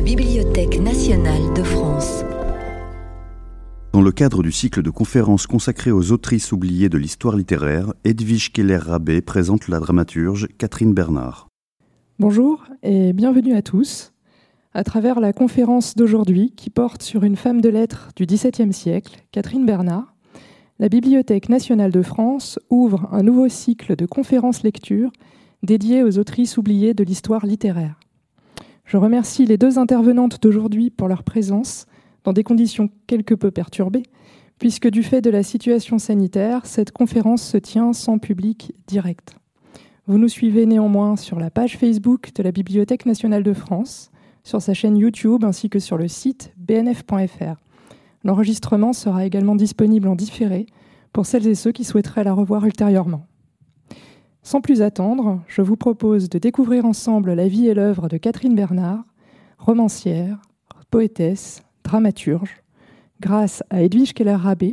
la Bibliothèque nationale de France. Dans le cadre du cycle de conférences consacré aux autrices oubliées de l'histoire littéraire, Edwige Keller-Rabé présente la dramaturge Catherine Bernard. Bonjour et bienvenue à tous. À travers la conférence d'aujourd'hui qui porte sur une femme de lettres du XVIIe siècle, Catherine Bernard, la Bibliothèque nationale de France ouvre un nouveau cycle de conférences lectures dédiées aux autrices oubliées de l'histoire littéraire. Je remercie les deux intervenantes d'aujourd'hui pour leur présence dans des conditions quelque peu perturbées, puisque du fait de la situation sanitaire, cette conférence se tient sans public direct. Vous nous suivez néanmoins sur la page Facebook de la Bibliothèque nationale de France, sur sa chaîne YouTube ainsi que sur le site bnf.fr. L'enregistrement sera également disponible en différé pour celles et ceux qui souhaiteraient la revoir ultérieurement. Sans plus attendre, je vous propose de découvrir ensemble la vie et l'œuvre de Catherine Bernard, romancière, poétesse, dramaturge, grâce à Edwige Keller-Rabé,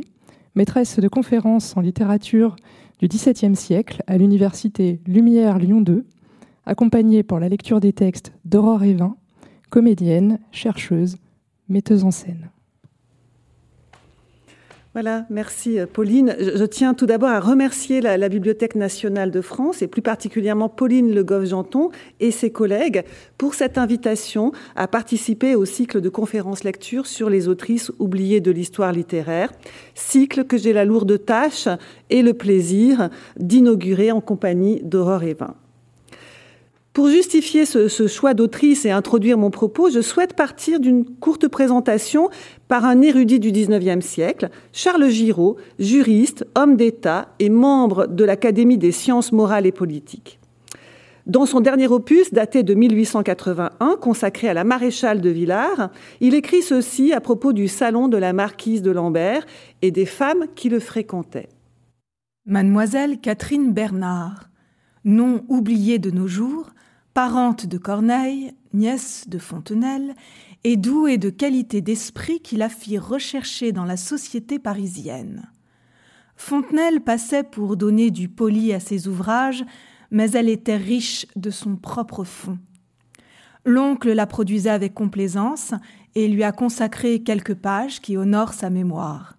maîtresse de conférences en littérature du XVIIe siècle à l'université Lumière Lyon 2, accompagnée pour la lecture des textes d'Aurore Evin, comédienne, chercheuse, metteuse en scène. Voilà, merci euh, Pauline. Je, tiens tout d'abord à remercier la, Bibliothèque nationale de France et plus particulièrement Pauline Le Goff-Janton et ses collègues pour cette invitation à participer au cycle de conférences lecture sur les autrices oubliées de l'histoire littéraire, cycle que j'ai la lourde tâche et le plaisir d'inaugurer en compagnie d'Aurore Evin. Pour justifier ce, choix d'autrice et introduire mon propos, je souhaite partir d'une courte présentation par un érudit du XIXe siècle, Charles Giraud, juriste, homme d'État et membre de l'Académie des sciences morales et politiques. Dans son dernier opus, daté de 1881, consacré à la maréchale de Villars, il écrit ceci à propos du salon de la marquise de Lambert et des femmes qui le fréquentaient. Mademoiselle Catherine Bernard, nom oublié de nos jours, parente de Corneille, nièce de Fontenelle, et douée de qualités d'esprit qui la fit rechercher dans la société parisienne. Fontenelle passait pour donner du poli à ses ouvrages, mais elle était riche de son propre fond. L'oncle la produisait avec complaisance et lui a consacré quelques pages qui honorent sa mémoire.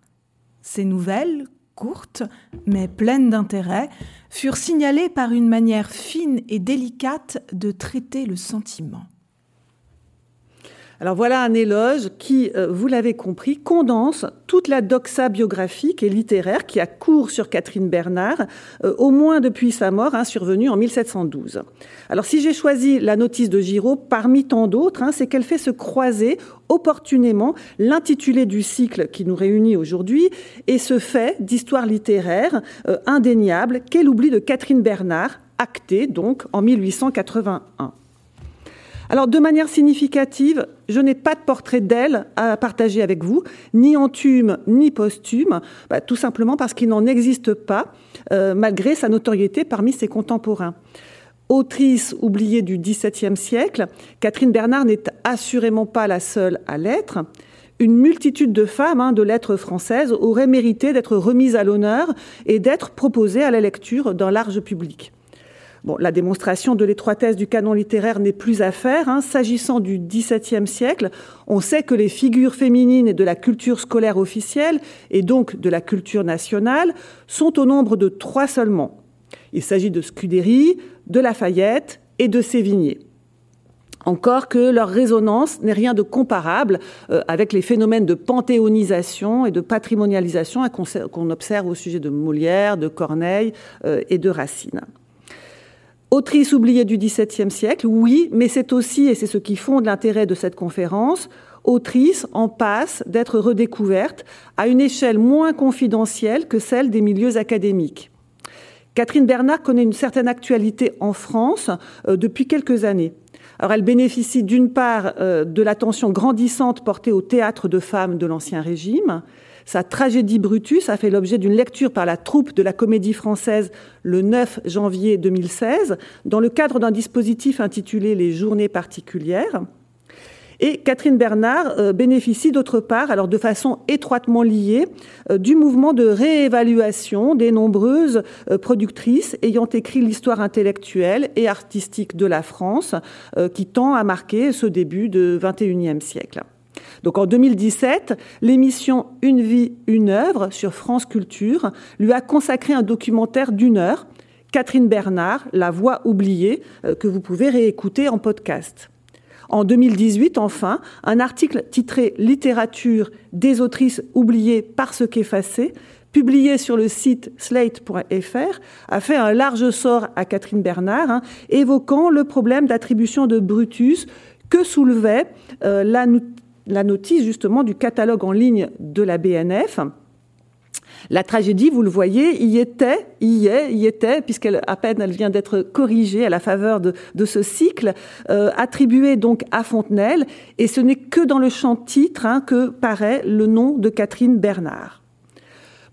Ses nouvelles, courtes, mais pleines d'intérêt, furent signalées par une manière fine et délicate de traiter le sentiment. Alors voilà un éloge qui, euh, vous l'avez compris, condense toute la doxa biographique et littéraire qui a cours sur Catherine Bernard, euh, au moins depuis sa mort, hein, survenue en 1712. Alors si j'ai choisi la notice de Giraud parmi tant d'autres, hein, c'est qu'elle fait se croiser opportunément l'intitulé du cycle qui nous réunit aujourd'hui et ce fait d'histoire littéraire euh, indéniable qu'est l'oubli de Catherine Bernard, acté donc en 1881. Alors, de manière significative, je n'ai pas de portrait d'elle à partager avec vous, ni entume ni posthume, bah, tout simplement parce qu'il n'en existe pas, euh, malgré sa notoriété parmi ses contemporains. Autrice oubliée du XVIIe siècle, Catherine Bernard n'est assurément pas la seule à l'être. Une multitude de femmes hein, de lettres françaises auraient mérité d'être remises à l'honneur et d'être proposées à la lecture d'un large public. La démonstration de l'étroitesse du canon littéraire n'est plus à faire. Hein. S'agissant du XVIIe siècle, on sait que les figures féminines de la culture scolaire officielle, et donc de la culture nationale, sont au nombre de trois seulement. Il s'agit de Scudéry, de Lafayette et de Sévigné. Encore que leur résonance n'est rien de comparable euh, avec les phénomènes de panthéonisation et de patrimonialisation qu'on observe au sujet de Molière, de Corneille euh, et de Racine. Autrice oubliée du XVIIe siècle, oui, mais c'est aussi, et c'est ce qui fonde l'intérêt de cette conférence, autrice en passe d'être redécouverte à une échelle moins confidentielle que celle des milieux académiques. Catherine Bernard connaît une certaine actualité en France euh, depuis quelques années. Alors elle bénéficie d'une part euh, de l'attention grandissante portée au théâtre de femmes de l'Ancien Régime, sa tragédie Brutus a fait l'objet d'une lecture par la troupe de la Comédie Française le 9 janvier 2016 dans le cadre d'un dispositif intitulé Les Journées particulières. Et Catherine Bernard euh, bénéficie d'autre part, alors de façon étroitement liée, euh, du mouvement de réévaluation des nombreuses euh, productrices ayant écrit l'histoire intellectuelle et artistique de la France, qui tend à marquer ce début du XXIe siècle. Donc en 2017, l'émission Une vie, une œuvre sur France Culture lui a consacré un documentaire d'une heure, Catherine Bernard, La voix oubliée, que vous pouvez réécouter en podcast. En 2018, enfin, un article titré Littérature des autrices oubliées parce qu'effacées publié sur le site slate.fr, a fait un large sort à Catherine Bernard, hein, évoquant le problème d'attribution de Brutus que soulevait euh, la, la, notice justement du catalogue en ligne de la BNF. La tragédie, vous le voyez, y était, y est, y était, puisqu'elle à peine elle vient d'être corrigée à la faveur de, ce cycle, euh, attribué donc à Fontenelle, et ce n'est que dans le champ titre hein, que paraît le nom de Catherine Bernard.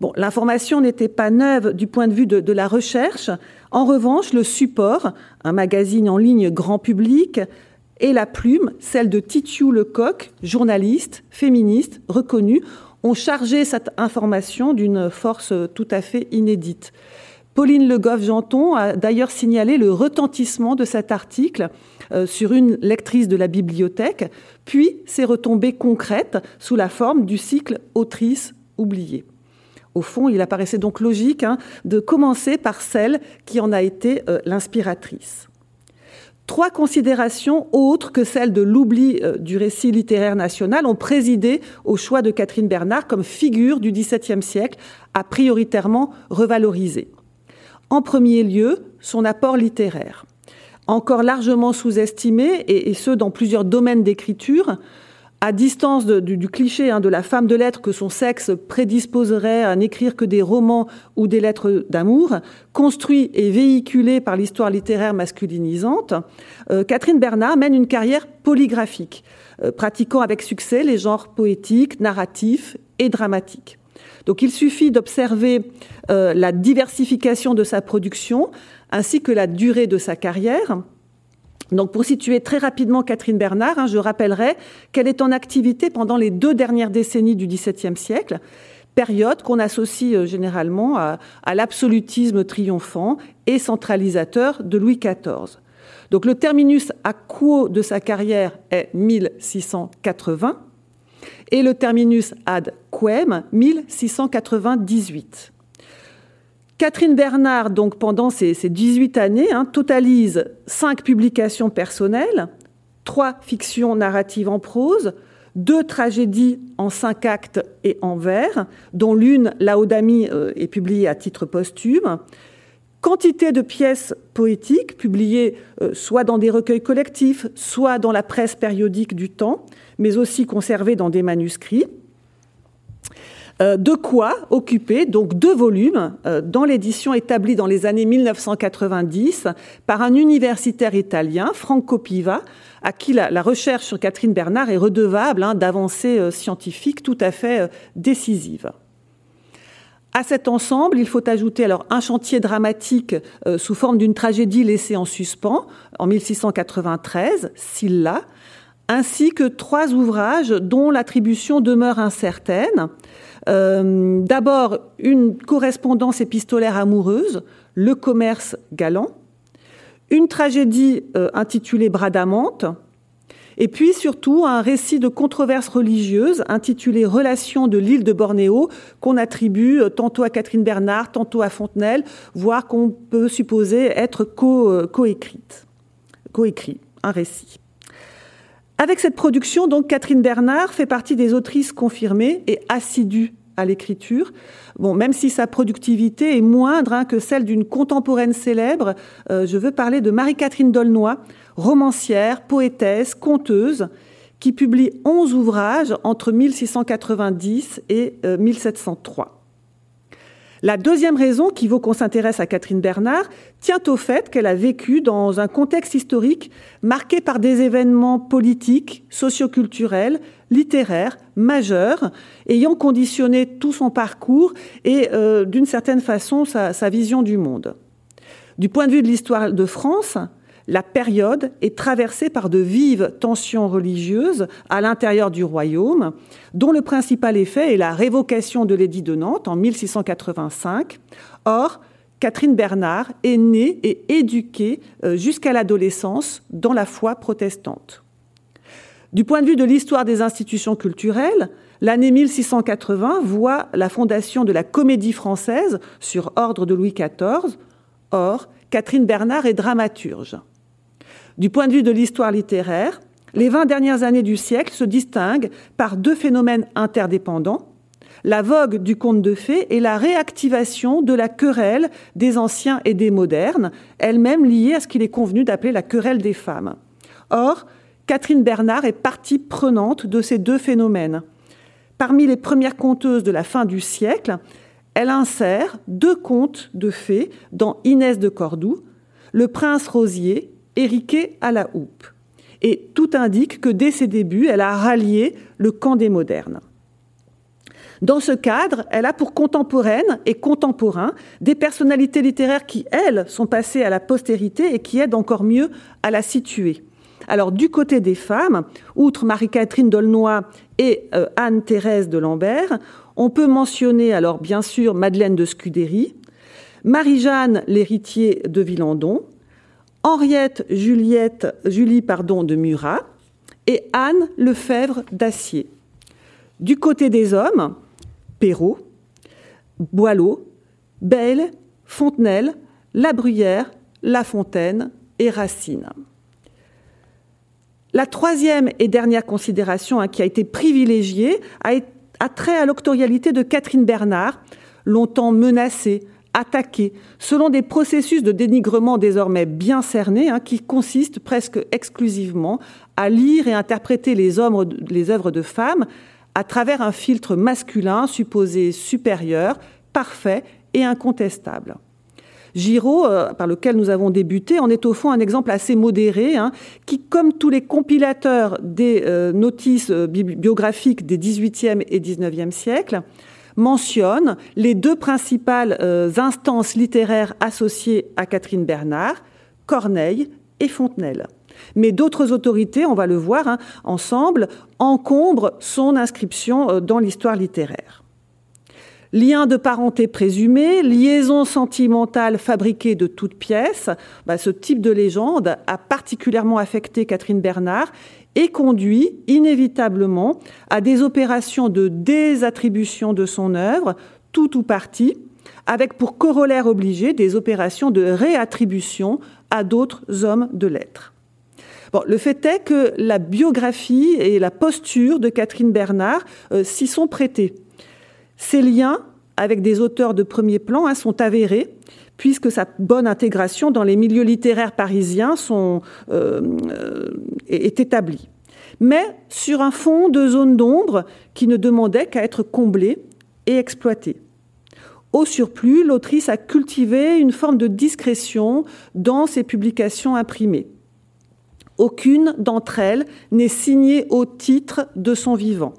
Bon, l'information n'était pas neuve du point de vue de, de, la recherche. En revanche, le support, un magazine en ligne grand public, et la plume, celle de Titiou Lecoq, journaliste, féministe, reconnue, ont chargé cette information d'une force tout à fait inédite. Pauline Le Goff-Janton a d'ailleurs signalé le retentissement de cet article euh, sur une lectrice de la bibliothèque, puis ses retombées concrètes sous la forme du cycle Autrice oubliée. Au fond, il apparaissait donc logique hein, de commencer par celle qui en a été euh, l'inspiratrice. Trois considérations autres que celles de l'oubli euh, du récit littéraire national ont présidé au choix de Catherine Bernard comme figure du XVIIe siècle à prioritairement revaloriser. En premier lieu, son apport littéraire. Encore largement sous-estimé, et, ce dans plusieurs domaines d'écriture, à distance du, cliché hein, de la femme de lettres que son sexe prédisposerait à n'écrire que des romans ou des lettres d'amour, construit et véhiculé par l'histoire littéraire masculinisante, euh, Catherine Bernard mène une carrière polygraphique, euh, pratiquant avec succès les genres poétiques, narratifs et dramatiques. Donc il suffit d'observer euh, la diversification de sa production ainsi que la durée de sa carrière donc pour situer très rapidement Catherine Bernard, hein, je rappellerai qu'elle est en activité pendant les deux dernières décennies du XVIIe siècle, période qu'on associe euh, généralement à, l'absolutisme triomphant et centralisateur de Louis XIV. Donc le terminus à quo de sa carrière est 1680 et le terminus ad quem 1698. Catherine Bernard, donc pendant ces, 18 années, hein, totalise cinq publications personnelles, trois fictions narratives en prose, deux tragédies en cinq actes et en vers, dont l'une, Laodamie, euh, est publiée à titre posthume, quantité de pièces poétiques publiées euh, soit dans des recueils collectifs, soit dans la presse périodique du temps, mais aussi conservées dans des manuscrits. Euh, de quoi occuper donc deux volumes euh, dans l'édition établie dans les années 1990 par un universitaire italien, Franco Piva, à qui la, recherche sur Catherine Bernard est redevable hein, d'avancées euh, scientifiques tout à fait décisives. À cet ensemble, il faut ajouter alors un chantier dramatique sous forme d'une tragédie laissée en suspens en 1693, Silla, ainsi que trois ouvrages dont l'attribution demeure incertaine. Euh, d'abord, une correspondance épistolaire amoureuse, Le commerce galant, une tragédie euh, intitulée Bradamante, et puis surtout un récit de controverses religieuses intitulé Relations de l'île de Bornéo, qu'on attribue euh, tantôt à Catherine Bernard, tantôt à Fontenelle, voire qu'on peut supposer être co-écrite, co-écrit, un récit. Avec cette production, donc, Catherine Bernard fait partie des autrices confirmées et assidues à l'écriture. Bon, même si sa productivité est moindre hein, que celle d'une contemporaine célèbre, euh, je veux parler de Marie-Catherine Dolnoy, romancière, poétesse, conteuse, qui publie 11 ouvrages entre 1690 et 1703. La deuxième raison qui vaut qu'on s'intéresse à Catherine Bernard tient au fait qu'elle a vécu dans un contexte historique marqué par des événements politiques, socioculturels, littéraires majeurs, ayant conditionné tout son parcours et euh, d'une certaine façon sa vision du monde. Du point de vue de l'histoire de France, la période est traversée par de vives tensions religieuses à l'intérieur du royaume, dont le principal effet est la révocation de l'édit de Nantes en 1685. Or, Catherine Bernard est née et éduquée euh, jusqu'à l'adolescence dans la foi protestante. Du point de vue de l'histoire des institutions culturelles, l'année 1680 voit la fondation de la Comédie française sur ordre de Louis XIV. Or, Catherine Bernard est dramaturge. Du point de vue de l'histoire littéraire, les 20 dernières années du siècle se distinguent par deux phénomènes interdépendants la vogue du conte de fées et la réactivation de la querelle des anciens et des modernes, elle-même liée à ce qu'il est convenu d'appeler la querelle des femmes. Or, Catherine Bernard est partie prenante de ces deux phénomènes. Parmi les premières conteuses de la fin du siècle, elle insère deux contes de fées dans Inès de Cordoue, Le prince rosier et Riquet à la houppe. Et tout indique que dès ses débuts, elle a rallié le camp des modernes. Dans ce cadre, elle a pour contemporaine et contemporains des personnalités littéraires qui, elles, sont passées à la postérité et qui aident encore mieux à la situer. Alors, du côté des femmes, outre Marie-Catherine d'Aulnoy et euh, Anne-Thérèse de Lambert, on peut mentionner alors bien sûr Madeleine de Scudéry, Marie-Jeanne l'héritier de Villandon, Henriette Juliette, Julie pardon, de Murat et Anne Lefebvre d'Acier. Du côté des hommes, Perrault, Boileau, Bayle, Fontenelle, La Bruyère, La Fontaine et Racine. La troisième et dernière considération hein, qui a été privilégiée a, trait à l'octorialité de Catherine Bernard, longtemps menacée, attaquée, selon des processus de dénigrement désormais bien cernés, hein, qui consistent presque exclusivement à lire et interpréter les œuvres de femmes à travers un filtre masculin supposé supérieur, parfait et incontestable. Giraud, euh, par lequel nous avons débuté, en est au fond un exemple assez modéré, hein, qui, comme tous les compilateurs des euh, notices euh, biographiques des XVIIIe et XIXe siècles, mentionne les deux principales instances littéraires associées à Catherine Bernard, Corneille et Fontenelle. Mais d'autres autorités, on va le voir hein, ensemble, encombrent son inscription euh, dans l'histoire littéraire. Lien de parenté présumé, liaison sentimentale fabriquée de toutes pièces, bah, ce type de légende a particulièrement affecté Catherine Bernard et conduit inévitablement à des opérations de désattribution de son œuvre, tout ou partie, avec pour corollaire obligé des opérations de réattribution à d'autres hommes de lettres le fait est que la biographie et la posture de Catherine Bernard euh, s'y sont prêtés. Ces liens avec des auteurs de premier plan hein, sont avérés, puisque sa bonne intégration dans les milieux littéraires parisiens euh, euh, est établie. Mais sur un fond de zone d'ombre qui ne demandait qu'à être comblé et exploité. Au surplus, l'autrice a cultivé une forme de discrétion dans ses publications imprimées. Aucune d'entre elles n'est signée au titre de son vivant.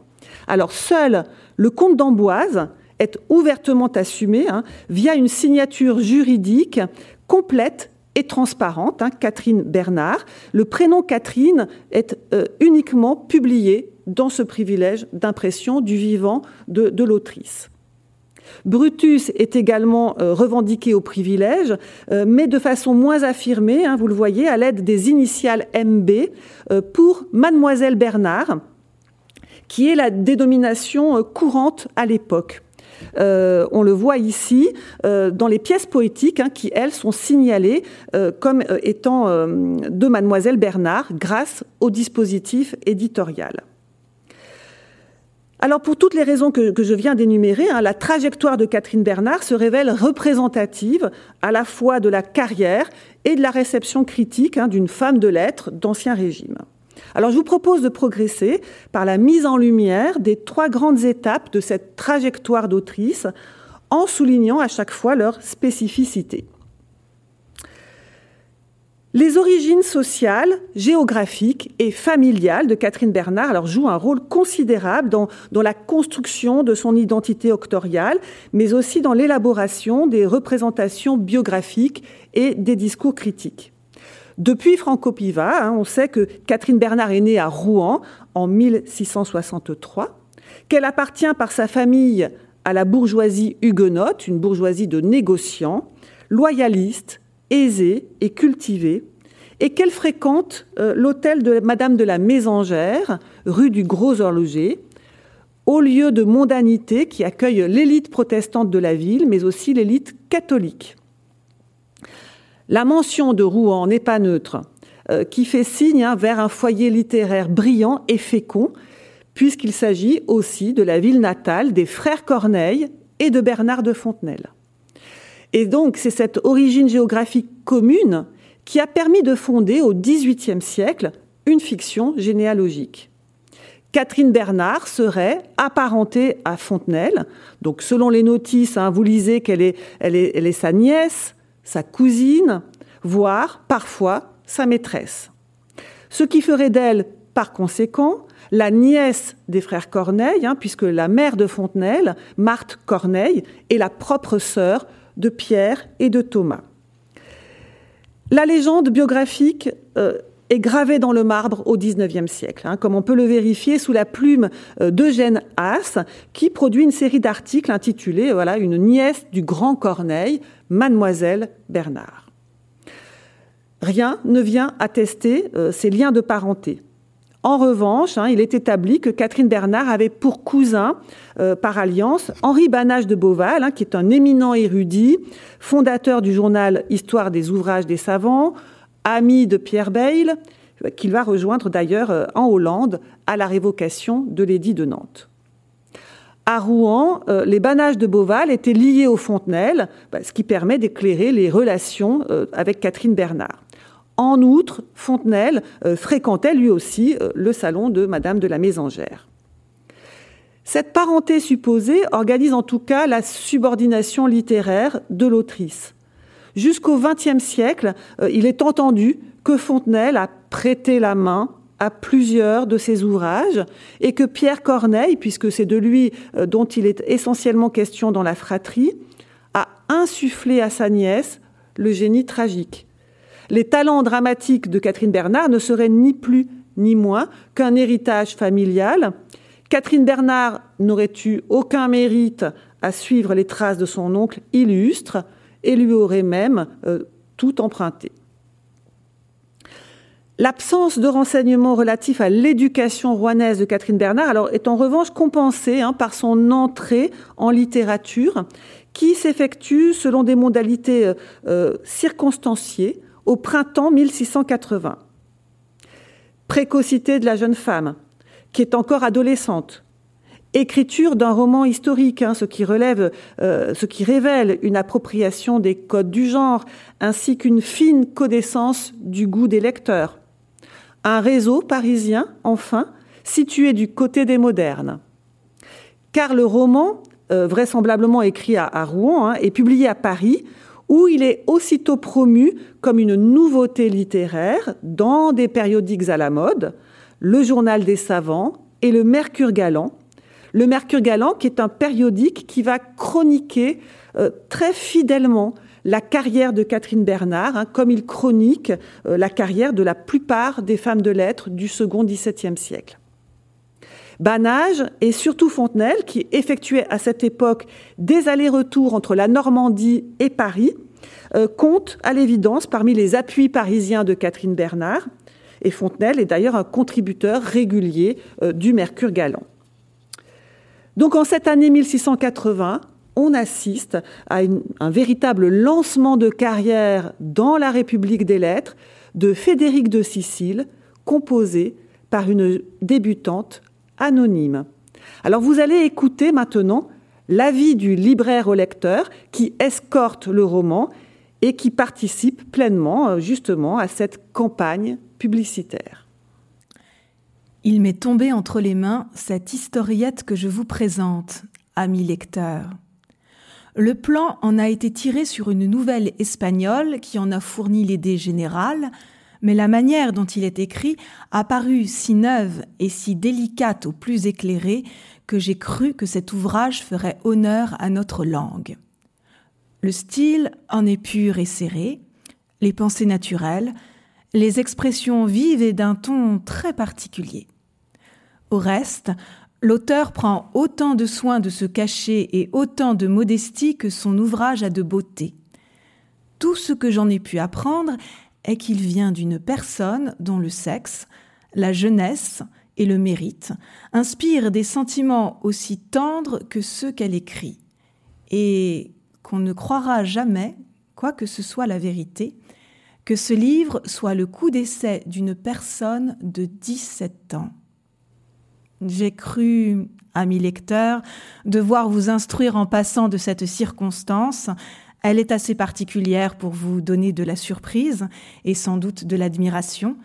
Alors seul le comte d'Amboise est ouvertement assumé hein, via une signature juridique complète et transparente, hein, Catherine Bernard. Le prénom Catherine est euh, uniquement publié dans ce privilège d'impression du vivant de l'autrice. Brutus est également euh, revendiqué au privilège, euh, mais de façon moins affirmée, hein, vous le voyez, à l'aide des initiales MB pour Mademoiselle Bernard, qui est la dénomination courante à l'époque. On le voit ici dans les pièces poétiques hein, qui, elles, sont signalées comme étant de Mademoiselle Bernard grâce au dispositif éditorial. Alors pour toutes les raisons que, je viens d'énumérer, hein, la trajectoire de Catherine Bernard se révèle représentative à la fois de la carrière et de la réception critique hein, d'une femme de lettres d'Ancien Régime. Alors je vous propose de progresser par la mise en lumière des trois grandes étapes de cette trajectoire d'autrice en soulignant à chaque fois leur spécificité. Les origines sociales, géographiques et familiales de Catherine Bernard jouent un rôle considérable dans, dans la construction de son identité octoriale, mais aussi dans l'élaboration des représentations biographiques et des discours critiques. Depuis Franco Piva, hein, on sait que Catherine Bernard est née à Rouen en 1663, qu'elle appartient par sa famille à la bourgeoisie huguenote, une bourgeoisie de négociants, loyaliste, aisée et cultivée, et qu'elle fréquente euh, l'hôtel de Madame de la Mésangère, rue du Gros Horloger, au lieu de mondanité qui accueille l'élite protestante de la ville, mais aussi l'élite catholique. La mention de Rouen n'est pas neutre, euh, qui fait signe hein, vers un foyer littéraire brillant et fécond, puisqu'il s'agit aussi de la ville natale des frères Corneille et de Bernard de Fontenelle. Et donc, c'est cette origine géographique commune qui a permis de fonder au XVIIIe siècle une fiction généalogique. Catherine Bernard serait apparentée à Fontenelle. Donc, selon les notices, hein, vous lisez qu'elle est, sa nièce, sa cousine, voire parfois sa maîtresse. Ce qui ferait d'elle, par conséquent, la nièce des frères Corneille, hein, puisque la mère de Fontenelle, Marthe Corneille, est la propre sœur de Pierre et de Thomas. La légende biographique euh, est gravée dans le marbre au XIXe siècle, hein, comme on peut le vérifier sous la plume euh, d'Eugène Haas, qui produit une série d'articles intitulés voilà, Une nièce du grand Corneille, Mademoiselle Bernard. Rien ne vient attester euh, ces liens de parenté. En revanche, hein, il est établi que Catherine Bernard avait pour cousin, euh, par alliance, Henri Banage de Beauval, hein, qui est un éminent érudit, fondateur du journal Histoire des ouvrages des savants, ami de Pierre Bayle, qu'il va rejoindre d'ailleurs euh, en Hollande à la révocation de l'édit de Nantes. À Rouen, euh, les Banages de Beauval étaient liés aux Fontenelles, bah, ce qui permet d'éclairer les relations avec Catherine Bernard. En outre, Fontenelle euh, fréquentait lui aussi euh, le salon de Madame de la Mésangère. Cette parenté supposée organise en tout cas la subordination littéraire de l'autrice. Jusqu'au XXe siècle, euh, il est entendu que Fontenelle a prêté la main à plusieurs de ses ouvrages et que Pierre Corneille, puisque c'est de lui dont il est essentiellement question dans la fratrie, a insufflé à sa nièce le génie tragique les talents dramatiques de Catherine Bernard ne seraient ni plus ni moins qu'un héritage familial. Catherine Bernard n'aurait eu aucun mérite à suivre les traces de son oncle illustre et lui aurait même euh, tout emprunté. L'absence de renseignements relatifs à l'éducation rouennaise de Catherine Bernard est en revanche compensée hein, par son entrée en littérature qui s'effectue selon des modalités euh, euh, circonstanciées au printemps 1680. Précocité de la jeune femme, qui est encore adolescente. Écriture d'un roman historique, hein, euh, ce qui révèle une appropriation des codes du genre, ainsi qu'une fine connaissance du goût des lecteurs. Un réseau parisien, enfin, situé du côté des modernes. Car le roman, euh, vraisemblablement écrit à, Rouen, hein, est publié à Paris où il est aussitôt promu comme une nouveauté littéraire dans des périodiques à la mode, le Journal des savants et le Mercure Galant. Le Mercure Galant qui est un périodique qui va chroniquer euh, très fidèlement la carrière de Catherine Bernard, hein, comme il chronique euh, la carrière de la plupart des femmes de lettres du second XVIIe siècle. Banage et surtout Fontenelle, qui effectuait à cette époque des allers-retours entre la Normandie et Paris, euh, compte à l'évidence parmi les appuis parisiens de Catherine Bernard. Et Fontenelle est d'ailleurs un contributeur régulier euh, du Mercure Galant. Donc en cette année 1680, on assiste à un véritable lancement de carrière dans la République des Lettres de Frédéric de Sicile, composé par une débutante anonyme. Alors vous allez écouter maintenant l'avis du libraire au lecteur qui escorte le roman et qui participe pleinement euh, justement à cette campagne publicitaire. Il m'est tombé entre les mains cette historiette que je vous présente, amis lecteurs. Le plan en a été tiré sur une nouvelle espagnole qui en a fourni l'idée générale, mais la manière dont il est écrit a paru si neuve et si délicate au plus éclairé que j'ai cru que cet ouvrage ferait honneur à notre langue. Le style en est pur et serré, les pensées naturelles, les expressions vives et d'un ton très particulier. Au reste, l'auteur prend autant de soin de se cacher et autant de modestie que son ouvrage a de beauté. Tout ce que j'en ai pu apprendre est qu'il vient d'une personne dont le sexe, la jeunesse et le mérite inspirent des sentiments aussi tendres que ceux qu'elle écrit, et qu'on ne croira jamais, quoi que ce soit la vérité, que ce livre soit le coup d'essai d'une personne de 17 ans. J'ai cru, amis lecteurs, devoir vous instruire en passant de cette circonstance. Elle est assez particulière pour vous donner de la surprise et sans doute de l'admiration.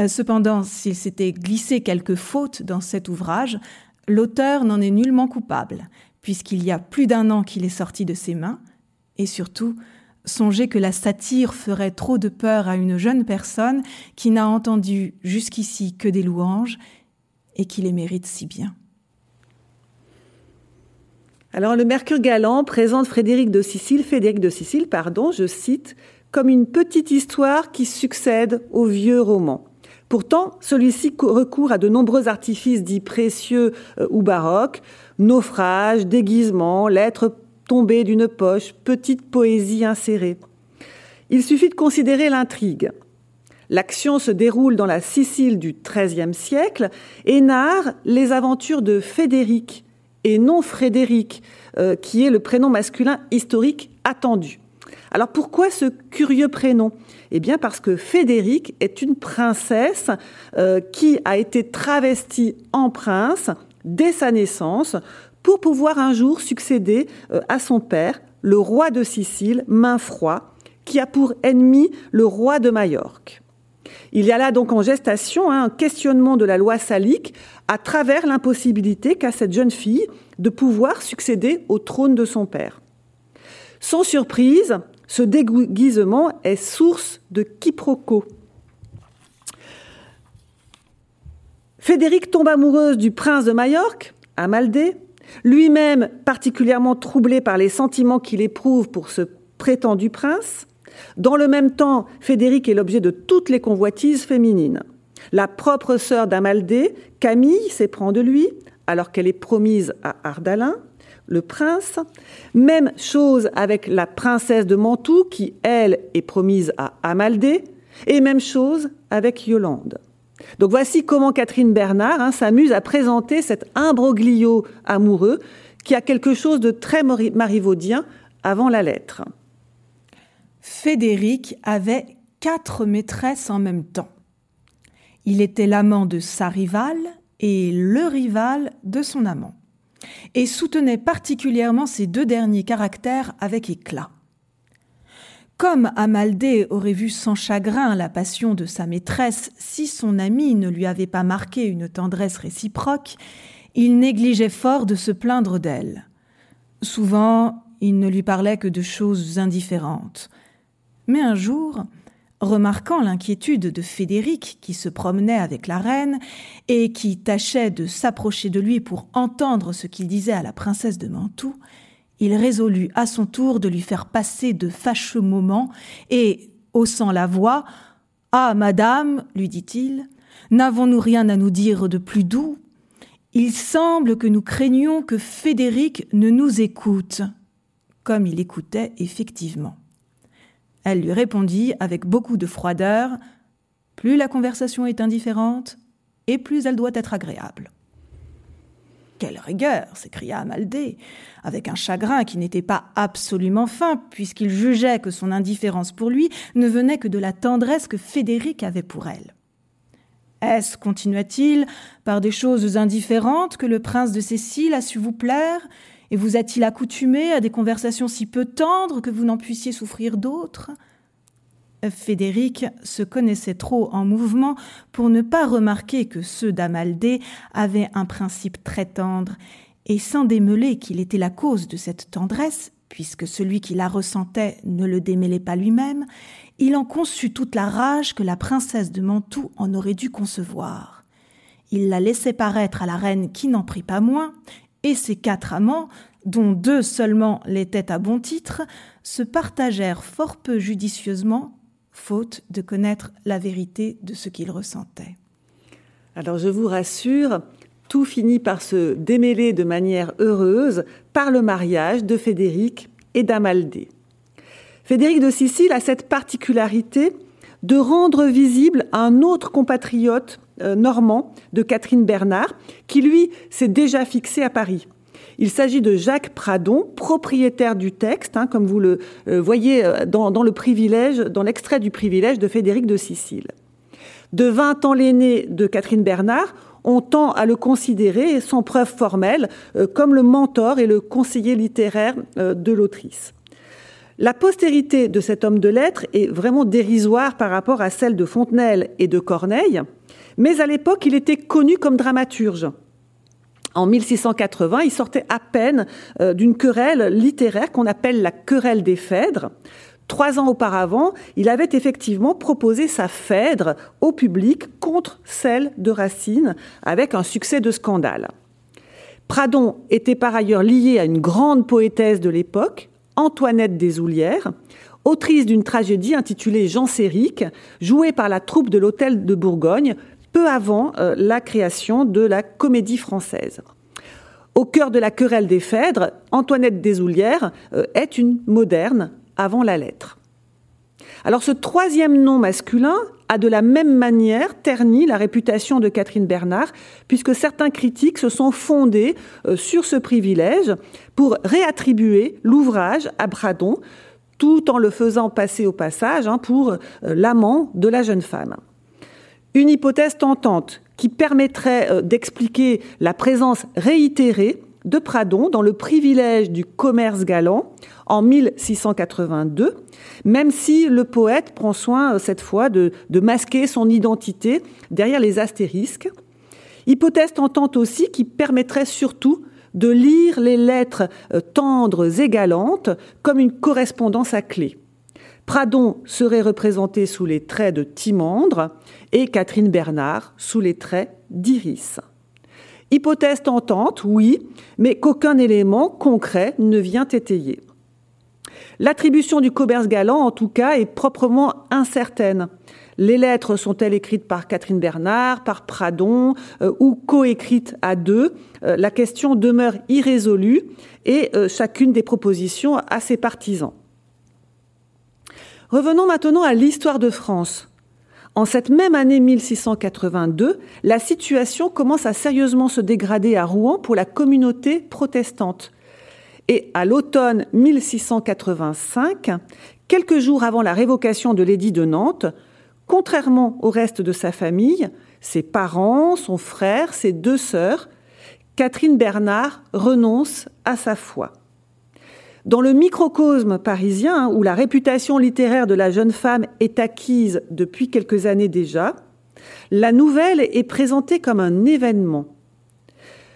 Euh, cependant, s'il s'était glissé quelques fautes dans cet ouvrage, l'auteur n'en est nullement coupable, puisqu'il y a plus d'un an qu'il est sorti de ses mains, et surtout, Songez que la satire ferait trop de peur à une jeune personne qui n'a entendu jusqu'ici que des louanges et qui les mérite si bien. Alors le Mercure galant présente Frédéric de Sicile, Frédéric de Sicile, pardon, je cite, comme une petite histoire qui succède au vieux roman. Pourtant, celui-ci recourt à de nombreux artifices dits précieux euh, ou baroques, naufrages, déguisements, lettres tombée d'une poche, petite poésie insérée. Il suffit de considérer l'intrigue. L'action se déroule dans la Sicile du XIIIe siècle et narre les aventures de Fédéric, et non Frédéric, euh, qui est le prénom masculin historique attendu. Alors pourquoi ce curieux prénom? Eh bien parce que Fédéric est une princesse euh, qui a été travestie en prince dès sa naissance pour pouvoir un jour succéder euh, à son père, le roi de Sicile, Mainfroi, qui a pour ennemi le roi de Majorque. Il y a là donc en gestation hein, un questionnement de la loi salique à travers l'impossibilité qu'a cette jeune fille de pouvoir succéder au trône de son père. Sans surprise, ce déguisement est source de quiproquos. Frédéric tombe amoureuse du prince de Majorque, Amaldé, lui-même particulièrement troublé par les sentiments qu'il éprouve pour ce prétendu prince. Dans le même temps, Frédéric est l'objet de toutes les convoitises féminines. La propre sœur d'Amaldée, Camille, s'éprend de lui, alors qu'elle est promise à Ardalin, le prince. Même chose avec la princesse de Mantoue, qui, elle, est promise à Amaldée. Et même chose avec Yolande. Donc voici comment Catherine Bernard hein, s'amuse à présenter cet imbroglio amoureux qui a quelque chose de très marivaudien avant la lettre. Frédéric avait quatre maîtresses en même temps. Il était l'amant de sa rivale et le rival de son amant, et soutenait particulièrement ces deux derniers caractères avec éclat. Comme Amaldée aurait vu sans chagrin la passion de sa maîtresse si son ami ne lui avait pas marqué une tendresse réciproque, il négligeait fort de se plaindre d'elle. Souvent, il ne lui parlait que de choses indifférentes. Mais un jour, remarquant l'inquiétude de Frédéric qui se promenait avec la reine et qui tâchait de s'approcher de lui pour entendre ce qu'il disait à la princesse de Mantoue, il résolut à son tour de lui faire passer de fâcheux moments et, haussant la voix, Ah, madame, lui dit-il, n'avons-nous rien à nous dire de plus doux? Il semble que nous craignions que Frédéric ne nous écoute, comme il écoutait effectivement. Elle lui répondit avec beaucoup de froideur Plus la conversation est indifférente, et plus elle doit être agréable. Quelle rigueur s'écria Amaldée, avec un chagrin qui n'était pas absolument fin, puisqu'il jugeait que son indifférence pour lui ne venait que de la tendresse que Frédéric avait pour elle. Est-ce, continua-t-il, par des choses indifférentes que le prince de Cécile a su vous plaire, et vous a-t-il accoutumé à des conversations si peu tendres que vous n'en puissiez souffrir d'autres? Frédéric se connaissait trop en mouvement pour ne pas remarquer que ceux d'Amaldée avaient un principe très tendre, et sans démêler qu'il était la cause de cette tendresse, puisque celui qui la ressentait ne le démêlait pas lui-même, il en conçut toute la rage que la princesse de Mantoue en aurait dû concevoir. Il la laissait paraître à la reine qui n'en prit pas moins, et ses quatre amants, dont deux seulement l'étaient à bon titre, se partagèrent fort peu judicieusement faute de connaître la vérité de ce qu'il ressentait. Alors je vous rassure, tout finit par se démêler de manière heureuse par le mariage de Frédéric et d'Amaldée. Frédéric de Sicile a cette particularité de rendre visible un autre compatriote normand de Catherine Bernard, qui lui s'est déjà fixé à Paris. Il s'agit de Jacques Pradon, propriétaire du texte, hein, comme vous le euh, voyez euh, dans, l'extrait du privilège de Frédéric de Sicile. De 20 ans l'aîné de Catherine Bernard, on tend à le considérer, sans preuve formelle, euh, comme le mentor et le conseiller littéraire euh, de l'autrice. La postérité de cet homme de lettres est vraiment dérisoire par rapport à celle de Fontenelle et de Corneille, mais à l'époque, il était connu comme dramaturge. En 1680, il sortait à peine euh, d'une querelle littéraire qu'on appelle la querelle des Phèdres, Trois ans auparavant, il avait effectivement proposé sa Phèdre au public contre celle de Racine, avec un succès de scandale. Pradon était par ailleurs lié à une grande poétesse de l'époque, Antoinette des Oulières, autrice d'une tragédie intitulée Jean jouée par la troupe de l'Hôtel de Bourgogne peu avant euh, la création de la comédie française. Au cœur de la querelle des Phèdres, Antoinette des Oulières euh, est une moderne avant la lettre. Alors ce troisième nom masculin a de la même manière terni la réputation de Catherine Bernard, puisque certains critiques se sont fondés euh, sur ce privilège pour réattribuer l'ouvrage à Bradon, tout en le faisant passer au passage hein, pour l'amant de la jeune femme. Une hypothèse tentante qui permettrait euh, d'expliquer la présence réitérée de Pradon dans le privilège du commerce galant en 1682, même si le poète prend soin euh, cette fois de, masquer son identité derrière les astérisques. Hypothèse tentante aussi qui permettrait surtout de lire les lettres euh, tendres et galantes comme une correspondance à clé. Pradon serait représenté sous les traits de Timandre et Catherine Bernard sous les traits d'Iris. Hypothèse tentante, oui, mais qu'aucun élément concret ne vient étayer. L'attribution du commerce galant, en tout cas, est proprement incertaine. Les lettres sont-elles écrites par Catherine Bernard, par Pradon euh, ou coécrites à deux? Euh, La question demeure irrésolue et euh, chacune des propositions a ses partisans. Revenons maintenant à l'histoire de France. En cette même année 1682, la situation commence à sérieusement se dégrader à Rouen pour la communauté protestante. Et à l'automne 1685, quelques jours avant la révocation de l'édit de Nantes, contrairement au reste de sa famille, ses parents, son frère, ses deux sœurs, Catherine Bernard renonce à sa foi. Dans le microcosme parisien, où la réputation littéraire de la jeune femme est acquise depuis quelques années déjà, la nouvelle est présentée comme un événement.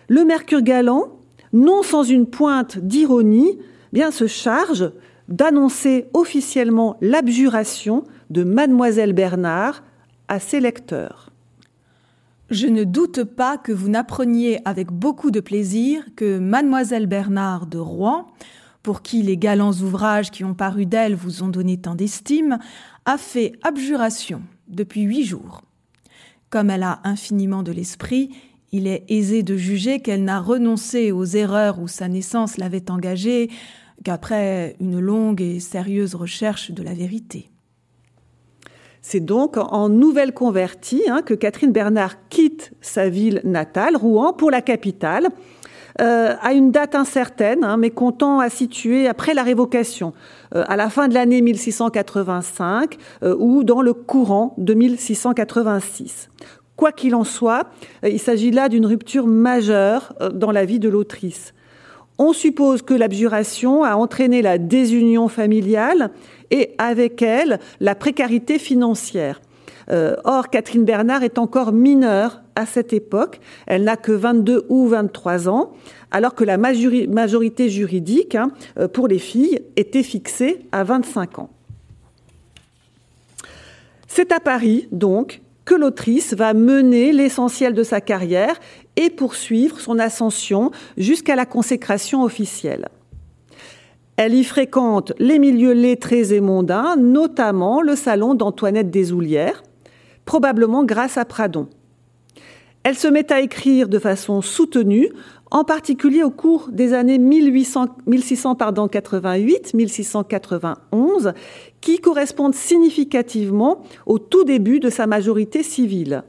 Le Mercure galant, non sans une pointe d'ironie, bien se charge d'annoncer officiellement l'abjuration de mademoiselle Bernard à ses lecteurs. Je ne doute pas que vous n'appreniez avec beaucoup de plaisir que mademoiselle Bernard de Rouen pour qui les galants ouvrages qui ont paru d'elle vous ont donné tant d'estime, a fait abjuration depuis huit jours. Comme elle a infiniment de l'esprit, il est aisé de juger qu'elle n'a renoncé aux erreurs où sa naissance l'avait engagée qu'après une longue et sérieuse recherche de la vérité. C'est donc en nouvelle convertie hein, que Catherine Bernard quitte sa ville natale, Rouen, pour la capitale, euh, à une date incertaine, hein, mais comptant à situer après la révocation, euh, à la fin de l'année 1685 euh, ou dans le courant de 1686. Quoi qu'il en soit, il s'agit là d'une rupture majeure dans la vie de l'autrice. On suppose que l'abjuration a entraîné la désunion familiale et avec elle la précarité financière. Euh, or, Catherine Bernard est encore mineure à cette époque. Elle n'a que 22 ou 23 ans, alors que la majorité juridique hein, euh, pour les filles était fixée à 25 ans. C'est à Paris, donc, que l'autrice va mener l'essentiel de sa carrière et poursuivre son ascension jusqu'à la consécration officielle. Elle y fréquente les milieux lettrés et mondains, notamment le salon d'Antoinette Desoulières, probablement grâce à Pradon. Elle se met à écrire de façon soutenue, en particulier au cours des années 1688-1691, qui correspondent significativement au tout début de sa majorité civile.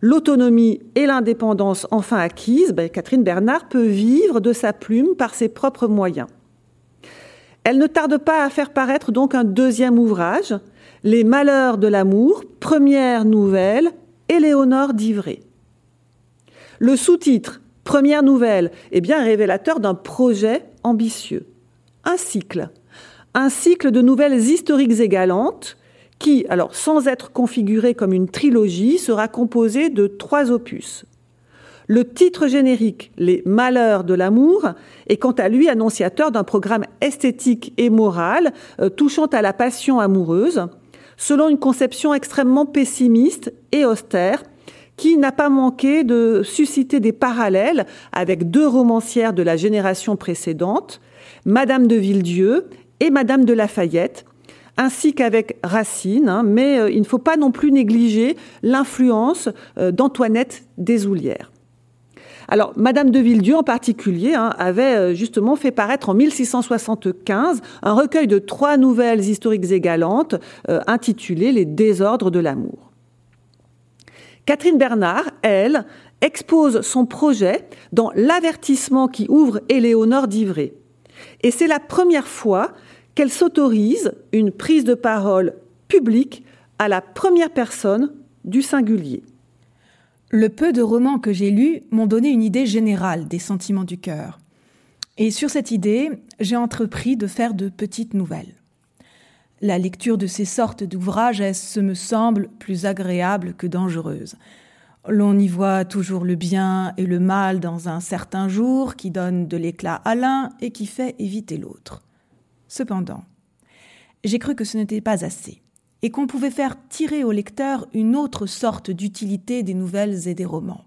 L'autonomie et l'indépendance enfin acquises, ben, Catherine Bernard peut vivre de sa plume par ses propres moyens. Elle ne tarde pas à faire paraître donc un deuxième ouvrage, Les Malheurs de l'amour, première nouvelle, Éléonore d'Ivray. Le sous-titre Première nouvelle est bien révélateur d'un projet ambitieux, un cycle, un cycle de nouvelles historiques et galantes qui, alors sans être configuré comme une trilogie, sera composé de trois opus. Le titre générique, Les Malheurs de l'amour, est quant à lui annonciateur d'un programme esthétique et moral euh, touchant à la passion amoureuse, selon une conception extrêmement pessimiste et austère, qui n'a pas manqué de susciter des parallèles avec deux romancières de la génération précédente, Madame de Villedieu et Madame de Lafayette, ainsi qu'avec Racine, hein, mais euh, il ne faut pas non plus négliger l'influence euh, d'Antoinette Desoulières. Alors, Madame de Villedieu en particulier hein, avait euh, justement fait paraître en 1675 un recueil de trois nouvelles historiques et galantes intitulées Les désordres de l'amour. Catherine Bernard, elle, expose son projet dans l'avertissement qui ouvre Éléonore d'Ivray. Et c'est la première fois qu'elle s'autorise une prise de parole publique à la première personne du singulier. Le peu de romans que j'ai lus m'ont donné une idée générale des sentiments du cœur. Et sur cette idée, j'ai entrepris de faire de petites nouvelles. La lecture de ces sortes d'ouvrages est, ce me semble, plus agréable que dangereuse. L'on y voit toujours le bien et le mal dans un certain jour qui donne de l'éclat à l'un et qui fait éviter l'autre. Cependant, j'ai cru que ce n'était pas assez, et qu'on pouvait faire tirer au lecteur une autre sorte d'utilité des nouvelles et des romans.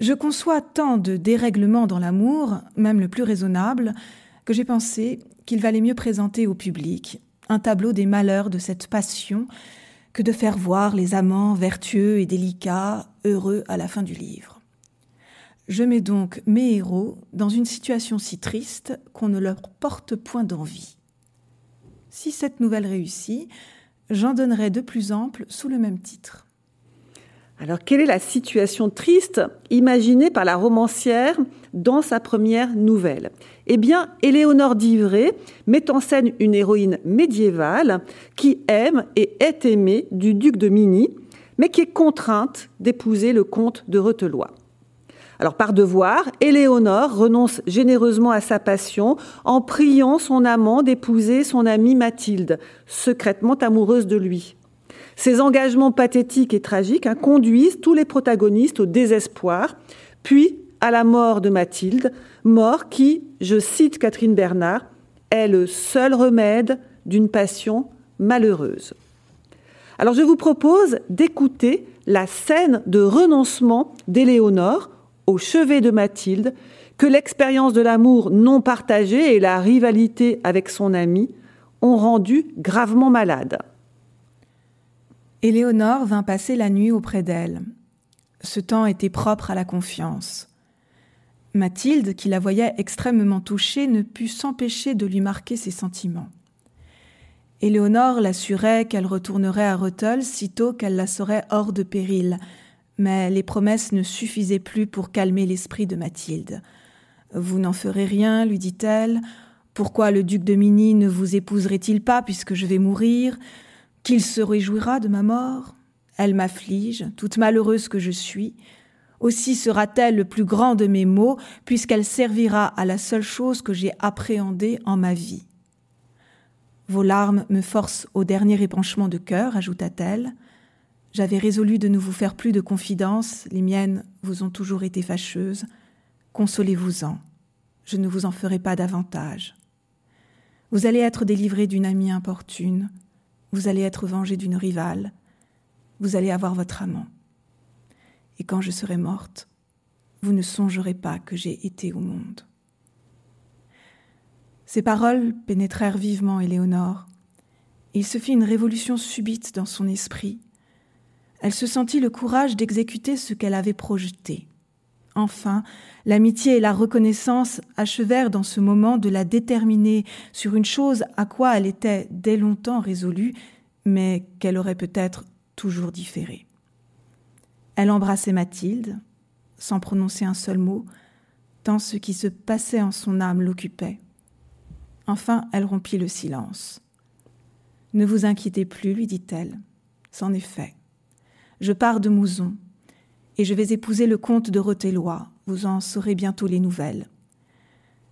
Je conçois tant de dérèglements dans l'amour, même le plus raisonnable, que j'ai pensé qu'il valait mieux présenter au public un tableau des malheurs de cette passion que de faire voir les amants vertueux et délicats, heureux à la fin du livre. Je mets donc mes héros dans une situation si triste qu'on ne leur porte point d'envie. Si cette nouvelle réussit, j'en donnerai de plus amples sous le même titre. Alors, quelle est la situation triste imaginée par la romancière dans sa première nouvelle? Eh bien, Éléonore d'Ivray met en scène une héroïne médiévale qui aime et est aimée du duc de Mini, mais qui est contrainte d'épouser le comte de Retelois. Alors par devoir, Éléonore renonce généreusement à sa passion en priant son amant d'épouser son amie Mathilde, secrètement amoureuse de lui. Ces engagements pathétiques et tragiques hein, conduisent tous les protagonistes au désespoir, puis à la mort de Mathilde, mort qui, je cite Catherine Bernard, est le seul remède d'une passion malheureuse. Alors je vous propose d'écouter la scène de renoncement d'Éléonore au chevet de Mathilde que l'expérience de l'amour non partagé et la rivalité avec son ami ont rendu gravement malade. Éléonore vint passer la nuit auprès d'elle. Ce temps était propre à la confiance. Mathilde, qui la voyait extrêmement touchée, ne put s'empêcher de lui marquer ses sentiments. Éléonore l'assurait qu'elle retournerait à Rethel sitôt qu'elle la saurait hors de péril, mais les promesses ne suffisaient plus pour calmer l'esprit de Mathilde. Vous n'en ferez rien, lui dit-elle. Pourquoi le duc de Mini ne vous épouserait-il pas puisque je vais mourir? Qu'il se réjouira de ma mort? Elle m'afflige, toute malheureuse que je suis. Aussi sera-t-elle le plus grand de mes maux, puisqu'elle servira à la seule chose que j'ai appréhendée en ma vie. Vos larmes me forcent au dernier épanchement de cœur, ajouta-t-elle. J'avais résolu de ne vous faire plus de confidences, les miennes vous ont toujours été fâcheuses. Consolez-vous-en, je ne vous en ferai pas davantage. Vous allez être délivré d'une amie importune, vous allez être vengé d'une rivale, vous allez avoir votre amant. Et quand je serai morte, vous ne songerez pas que j'ai été au monde. Ces paroles pénétrèrent vivement Éléonore. Il se fit une révolution subite dans son esprit. Elle se sentit le courage d'exécuter ce qu'elle avait projeté. Enfin, l'amitié et la reconnaissance achevèrent dans ce moment de la déterminer sur une chose à quoi elle était dès longtemps résolue, mais qu'elle aurait peut-être toujours différé. Elle embrassait Mathilde, sans prononcer un seul mot, tant ce qui se passait en son âme l'occupait. Enfin, elle rompit le silence. Ne vous inquiétez plus, lui dit-elle. C'en est fait. Je pars de Mouzon et je vais épouser le comte de Rotellois. Vous en saurez bientôt les nouvelles.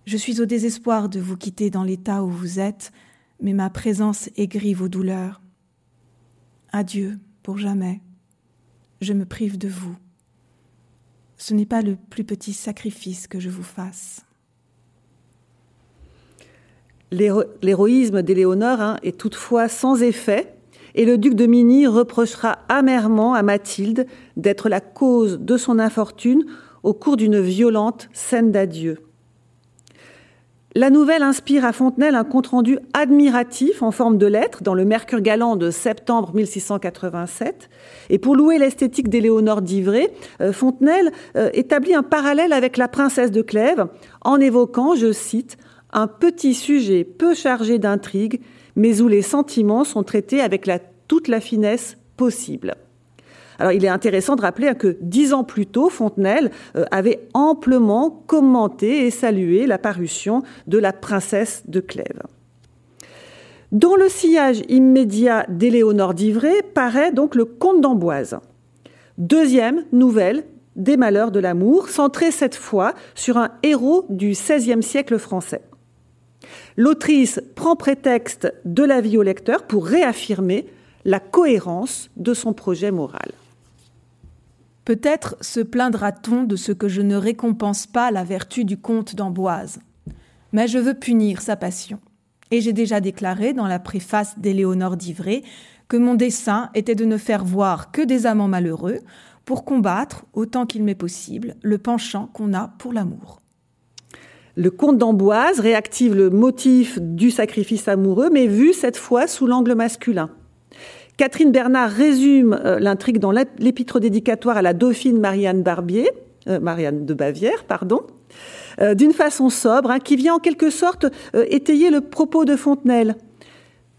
Je suis au désespoir de vous quitter dans l'état où vous êtes, mais ma présence aigrit vos douleurs. Adieu pour jamais. Je me prive de vous. Ce n'est pas le plus petit sacrifice que je vous fasse. L'héroïsme d'Éléonore hein, est toutefois sans effet, et le duc de Mini reprochera amèrement à Mathilde d'être la cause de son infortune au cours d'une violente scène d'adieu. La nouvelle inspire à Fontenelle un compte-rendu admiratif en forme de lettre dans le Mercure galant de septembre 1687. Et pour louer l'esthétique d'Éléonore d'Ivray, euh, Fontenelle euh, établit un parallèle avec la princesse de Clèves en évoquant, je cite, un petit sujet peu chargé d'intrigue, mais où les sentiments sont traités avec toute la finesse possible. Alors, il est intéressant de rappeler que dix ans plus tôt, Fontenelle euh, avait amplement commenté et salué la parution de La princesse de Clèves. Dans le sillage immédiat d'Éléonore d'Ivray paraît donc le Comte d'Amboise. Deuxième nouvelle des malheurs de l'amour, centrée cette fois sur un héros du XVIe siècle français. L'autrice prend prétexte de la vie au lecteur pour réaffirmer la cohérence de son projet moral. Peut-être se plaindra-t-on de ce que je ne récompense pas la vertu du comte d'Amboise. Mais je veux punir sa passion. Et j'ai déjà déclaré dans la préface d'Éléonore d'Ivray que mon dessein était de ne faire voir que des amants malheureux pour combattre, autant qu'il m'est possible, le penchant qu'on a pour l'amour. Le comte d'Amboise réactive le motif du sacrifice amoureux, mais vu cette fois sous l'angle masculin. Catherine Bernard résume euh, l'intrigue dans l'épître dédicatoire à la dauphine Marianne Barbier, euh, Marianne de Bavière, pardon, euh, d'une façon sobre, hein, qui vient en quelque sorte étayer le propos de Fontenelle.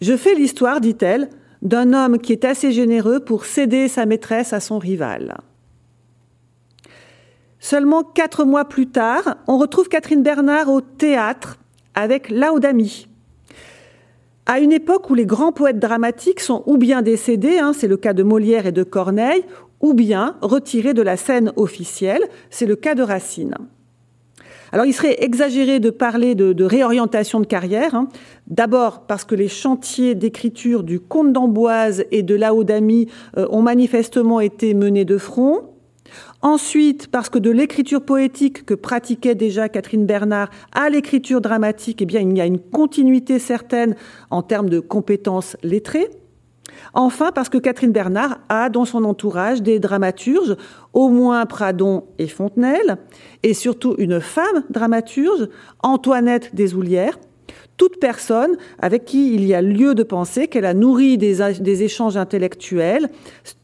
Je fais l'histoire, dit-elle, d'un homme qui est assez généreux pour céder sa maîtresse à son rival. Seulement quatre mois plus tard, on retrouve Catherine Bernard au théâtre avec Laudami. À une époque où les grands poètes dramatiques sont ou bien décédés, hein, c'est le cas de Molière et de Corneille, ou bien retirés de la scène officielle, c'est le cas de Racine. Alors il serait exagéré de parler de, réorientation de carrière, hein. d'abord parce que les chantiers d'écriture du Comte d'Amboise et de Laodamie euh, ont manifestement été menés de front, Ensuite, parce que de l'écriture poétique que pratiquait déjà Catherine Bernard à l'écriture dramatique, eh bien, il y a une continuité certaine en termes de compétences lettrées. Enfin, parce que Catherine Bernard a dans son entourage des dramaturges, au moins Pradon et Fontenelle, et surtout une femme dramaturge, Antoinette Desoulières, toute personne avec qui il y a lieu de penser qu'elle a nourri des, échanges intellectuels,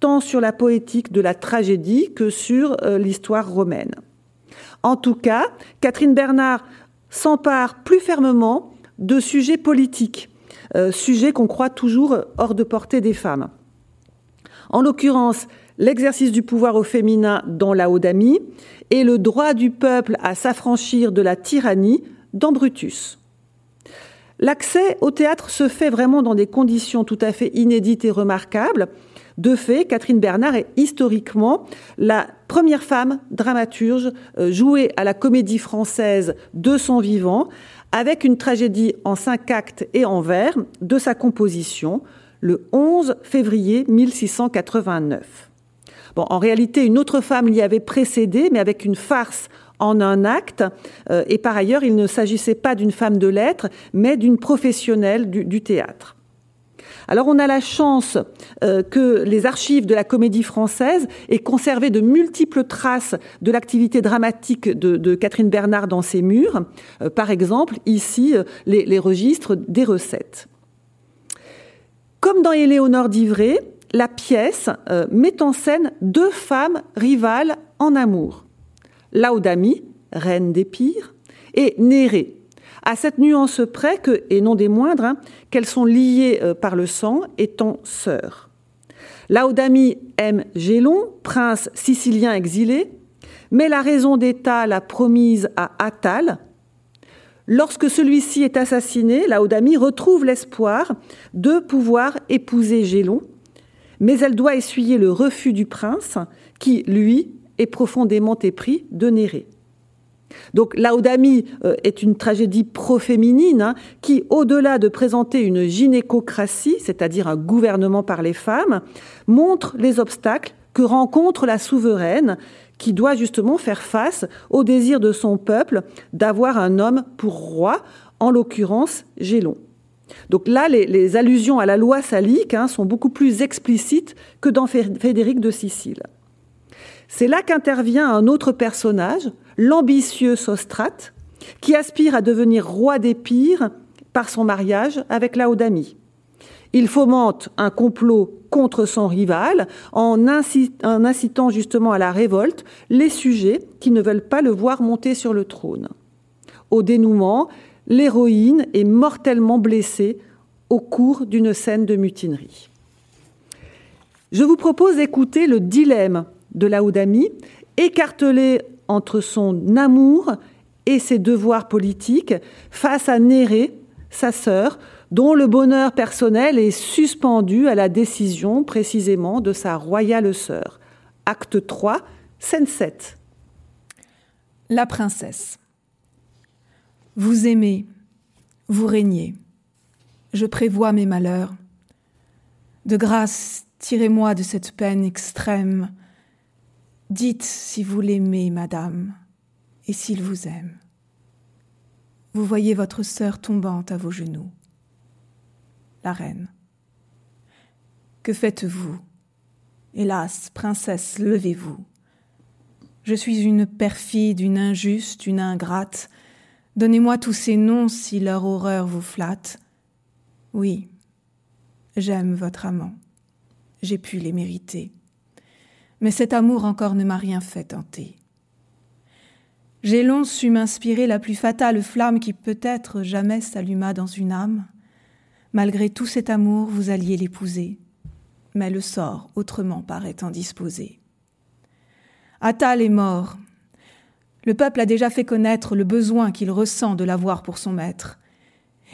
tant sur la poétique de la tragédie que sur euh, l'histoire romaine. En tout cas, Catherine Bernard s'empare plus fermement de sujets politiques, euh, sujets qu'on croit toujours hors de portée des femmes. En l'occurrence, l'exercice du pouvoir au féminin dans la Odamie et le droit du peuple à s'affranchir de la tyrannie dans Brutus. L'accès au théâtre se fait vraiment dans des conditions tout à fait inédites et remarquables. De fait, Catherine Bernard est historiquement la première femme dramaturge euh, jouée à la comédie française de son vivant, avec une tragédie en cinq actes et en vers de sa composition, le 11 février 1689. Bon, en réalité, une autre femme l'y avait précédé, mais avec une farce en un acte. Euh, et par ailleurs, il ne s'agissait pas d'une femme de lettres, mais d'une professionnelle du, théâtre. Alors on a la chance euh, que les archives de la comédie française aient conservé de multiples traces de l'activité dramatique de, Catherine Bernard dans ses murs. Euh, par exemple, ici, les, registres des recettes. Comme dans Éléonore d'Ivray, la pièce met en scène deux femmes rivales en amour. Laodamie, reine des pires, et Nérée, à cette nuance près que, et non des moindres, hein, qu'elles sont liées euh, par le sang, étant sœurs. Laodamie aime Gélon, prince sicilien exilé, mais la raison d'État l'a promise à Attal. Lorsque celui-ci est assassiné, Laodamie retrouve l'espoir de pouvoir épouser Gélon, mais elle doit essuyer le refus du prince, qui, lui, est profondément épris de Nérée. Donc Laodamie euh, est une tragédie pro-féminine hein, qui, au-delà de présenter une gynécocratie, c'est-à-dire un gouvernement par les femmes, montre les obstacles que rencontre la souveraine qui doit justement faire face au désir de son peuple d'avoir un homme pour roi, en l'occurrence Gélon. Donc là, les, allusions à la loi salique hein, sont beaucoup plus explicites que dans Frédéric de Sicile. C'est là qu'intervient un autre personnage, l'ambitieux Sostrate, qui aspire à devenir roi des pires par son mariage avec Laodamie. Il fomente un complot contre son rival en, incitant justement à la révolte les sujets qui ne veulent pas le voir monter sur le trône. Au dénouement, l'héroïne est mortellement blessée au cours d'une scène de mutinerie. Je vous propose d'écouter le dilemme de Laodamie, écartelée entre son amour et ses devoirs politiques face à Nérée, sa sœur, dont le bonheur personnel est suspendu à la décision précisément de sa royale sœur. Acte 3, scène 7. La princesse. Vous aimez, vous régnez. Je prévois mes malheurs. De grâce, tirez-moi de cette peine extrême Dites si vous l'aimez, madame, et s'il vous aime. Vous voyez votre sœur tombante à vos genoux. La reine. Que faites-vous? Hélas, princesse, levez-vous. Je suis une perfide, une injuste, une ingrate. Donnez-moi tous ces noms si leur horreur vous flatte. Oui, j'aime votre amant. J'ai pu les mériter mais cet amour encore ne m'a rien fait tenter. J'ai long su m'inspirer la plus fatale flamme qui peut-être jamais s'alluma dans une âme. Malgré tout cet amour, vous alliez l'épouser, mais le sort autrement paraît indisposé. Attal est mort. Le peuple a déjà fait connaître le besoin qu'il ressent de l'avoir pour son maître.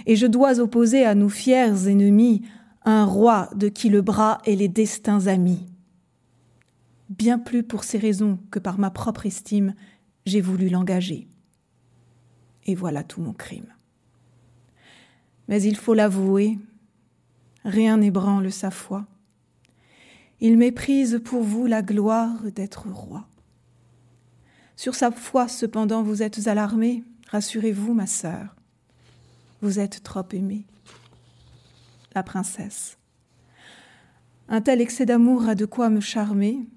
Et je dois opposer à nos fiers ennemis un roi de qui le bras et les destins amis bien plus pour ces raisons que par ma propre estime, j'ai voulu l'engager. Et voilà tout mon crime. Mais il faut l'avouer, rien n'ébranle sa foi. Il méprise pour vous la gloire d'être roi. Sur sa foi, cependant, vous êtes alarmée. Rassurez-vous, ma sœur. Vous êtes trop aimée. La princesse. Un tel excès d'amour a de quoi me charmer,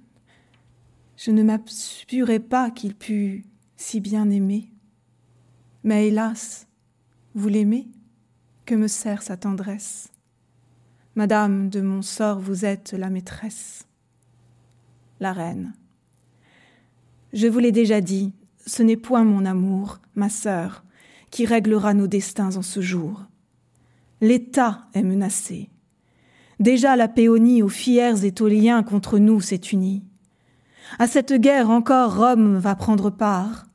je ne m'assurais pas qu'il pût si bien aimer. Mais hélas, vous l'aimez Que me sert sa tendresse? Madame de mon sort, vous êtes la maîtresse. La reine. Je vous l'ai déjà dit, ce n'est point mon amour, ma sœur, qui réglera nos destins en ce jour. L'État est menacé. Déjà la Péonie aux fiers étoliens contre nous s'est unie. À cette guerre encore Rome va prendre part.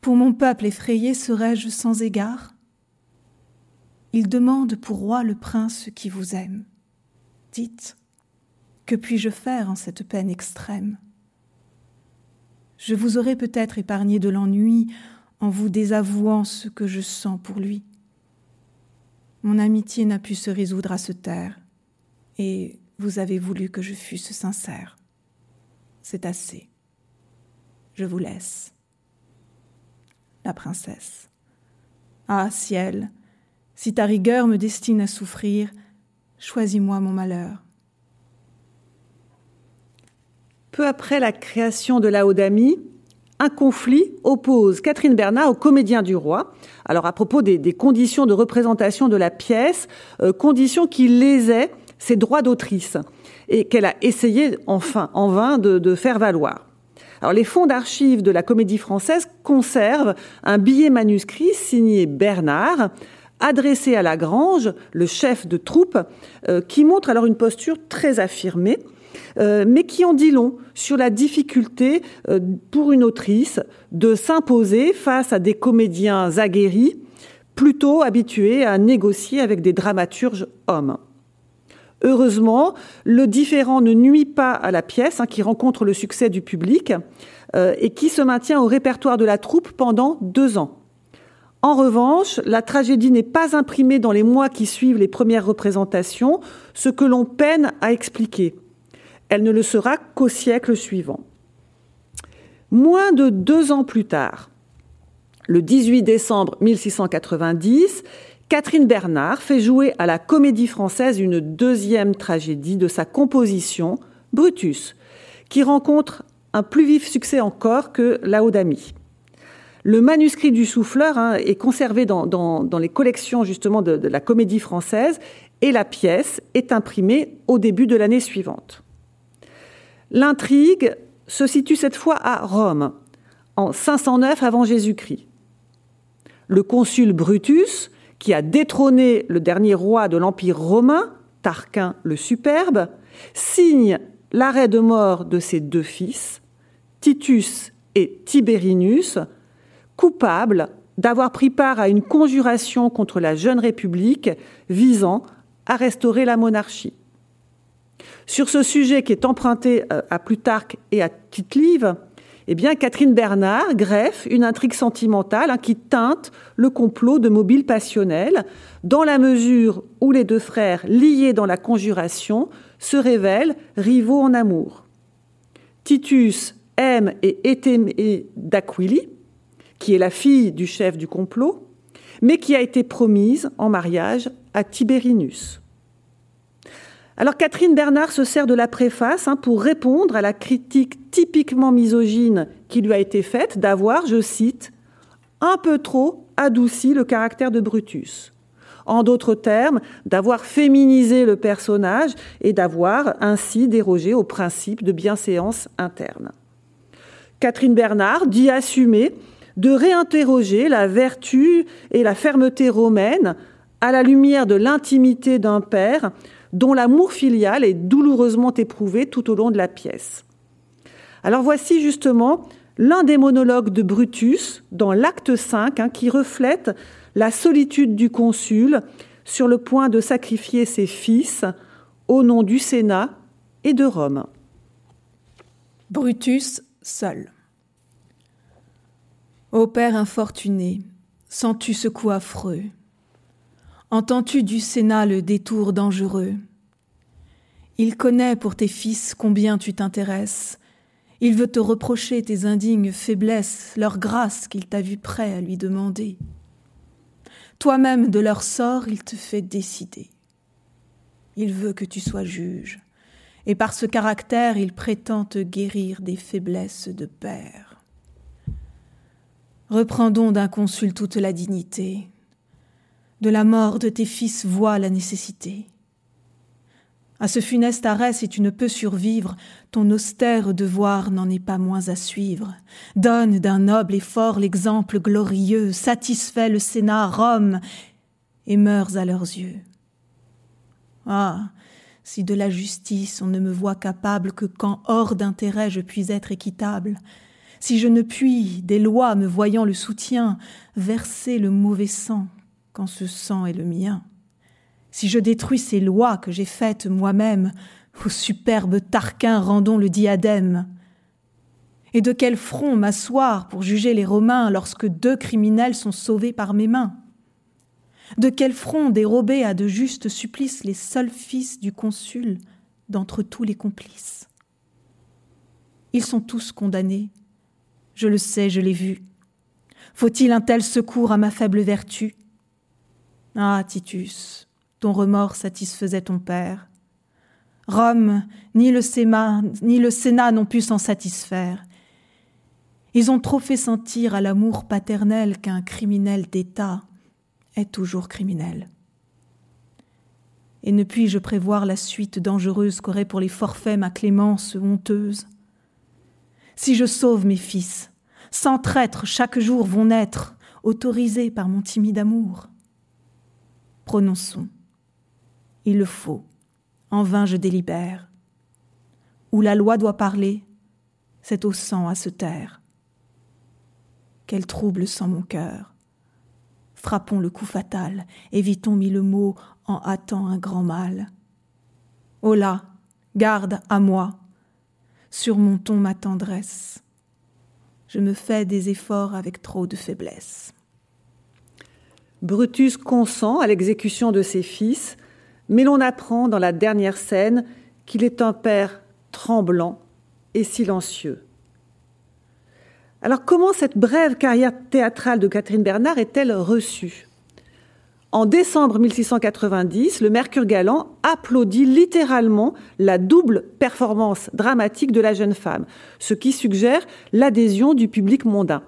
Pour mon peuple effrayé serais-je sans égard? Il demande pour roi le prince qui vous aime. Dites, que puis-je faire en cette peine extrême? Je vous aurais peut-être épargné de l'ennui en vous désavouant ce que je sens pour lui. Mon amitié n'a pu se résoudre à se taire, et vous avez voulu que je fusse sincère c'est assez. Je vous laisse. La princesse. Ah, ciel, si ta rigueur me destine à souffrir, choisis-moi mon malheur. Peu après la création de la Odamie, un conflit oppose Catherine Bernard au comédien du roi. Alors à propos des, conditions de représentation de la pièce, euh, conditions qui lésaient ses droits d'autrice et qu'elle a essayé en vain de, faire valoir. Les fonds d'archives de la Comédie Française conservent un billet manuscrit signé Bernard adressé à Lagrange, le chef de troupe, euh, qui montre alors une posture très affirmée euh, mais qui en dit long sur la difficulté euh, pour une autrice de s'imposer face à des comédiens aguerris, plutôt habitués à négocier avec des dramaturges hommes. Heureusement, le différent ne nuit pas à la pièce, hein, qui rencontre le succès du public euh, et qui se maintient au répertoire de la troupe pendant deux ans. En revanche, la tragédie n'est pas imprimée dans les mois qui suivent les premières représentations, ce que l'on peine à expliquer. Elle ne le sera qu'au siècle suivant. Moins de deux ans plus tard, le 18 décembre 1690, Catherine Bernard fait jouer à la Comédie Française une deuxième tragédie de sa composition, Brutus, qui rencontre un plus vif succès encore que Laodamie. Le manuscrit du souffleur hein, est conservé dans, les collections justement de la Comédie Française et la pièce est imprimée au début de l'année suivante. L'intrigue se situe cette fois à Rome, en 509 avant Jésus-Christ. Le consul Brutus, qui a détrôné le dernier roi de l'Empire romain, Tarquin le Superbe, signe l'arrêt de mort de ses deux fils, Titus et Tiberinus, coupables d'avoir pris part à une conjuration contre la jeune République visant à restaurer la monarchie. Sur ce sujet qui est emprunté euh, à Plutarque et à Tite-Live, eh Catherine Bernard greffe une intrigue sentimentale hein, qui teinte le complot de mobile passionnel, dans la mesure où les deux frères, liés dans la conjuration, se révèlent rivaux en amour. Titus aime et est aimé d'Aquili, qui est la fille du chef du complot, mais qui a été promise en mariage à Tiberinus. Alors Catherine Bernard se sert de la préface hein, pour répondre à la critique typiquement misogyne qui lui a été faite d'avoir, je cite, un peu trop adouci le caractère de Brutus. En d'autres termes, d'avoir féminisé le personnage et d'avoir ainsi dérogé au principe de bienséance interne. Catherine Bernard dit assumer de réinterroger la vertu et la fermeté romaine à la lumière de l'intimité d'un père dont l'amour filial est douloureusement éprouvé tout au long de la pièce. Alors voici justement l'un des monologues de Brutus dans l'acte 5 hein, qui reflète la solitude du consul sur le point de sacrifier ses fils au nom du Sénat et de Rome. Brutus seul. Ô Père infortuné, sens-tu ce coup affreux? Entends-tu du Sénat le détour dangereux? Il connaît pour tes fils combien tu t'intéresses. Il veut te reprocher tes indignes faiblesses, leur grâce qu'il t'a vu prêt à lui demander. Toi-même de leur sort, il te fait décider. Il veut que tu sois juge, et par ce caractère, il prétend te guérir des faiblesses de père. Reprends donc d'un consul toute la dignité, de la mort de tes fils vois la nécessité. À ce funeste arrêt, si tu ne peux survivre, ton austère devoir n'en est pas moins à suivre. Donne d'un noble effort l'exemple glorieux, satisfait le Sénat, Rome, et meurs à leurs yeux. Ah, si de la justice on ne me voit capable que quand hors d'intérêt je puis être équitable, si je ne puis, des lois me voyant le soutien, verser le mauvais sang, quand ce sang est le mien. Si je détruis ces lois que j'ai faites moi-même, au superbe Tarquin rendons le diadème. Et de quel front m'asseoir pour juger les Romains lorsque deux criminels sont sauvés par mes mains? De quel front dérober à de justes supplices les seuls fils du consul d'entre tous les complices? Ils sont tous condamnés. Je le sais, je l'ai vu. Faut-il un tel secours à ma faible vertu? Ah, Titus, ton remords satisfaisait ton père. Rome, ni le Sénat, ni le Sénat n'ont pu s'en satisfaire. Ils ont trop fait sentir à l'amour paternel qu'un criminel d'État est toujours criminel. Et ne puis-je prévoir la suite dangereuse qu'aurait pour les forfaits ma clémence honteuse? Si je sauve mes fils, sans traître chaque jour vont naître, autorisés par mon timide amour. Prononçons. Il le faut. En vain je délibère. Où la loi doit parler, c'est au sang à se taire. Quel trouble sent mon cœur. Frappons le coup fatal, évitons mille mots en hâtant un grand mal. Oh là, garde à moi, surmontons ma tendresse. Je me fais des efforts avec trop de faiblesse. Brutus consent à l'exécution de ses fils, mais l'on apprend dans la dernière scène qu'il est un père tremblant et silencieux. Alors comment cette brève carrière théâtrale de Catherine Bernard est-elle reçue? En décembre 1690, le Mercure galant applaudit littéralement la double performance dramatique de la jeune femme, ce qui suggère l'adhésion du public mondain.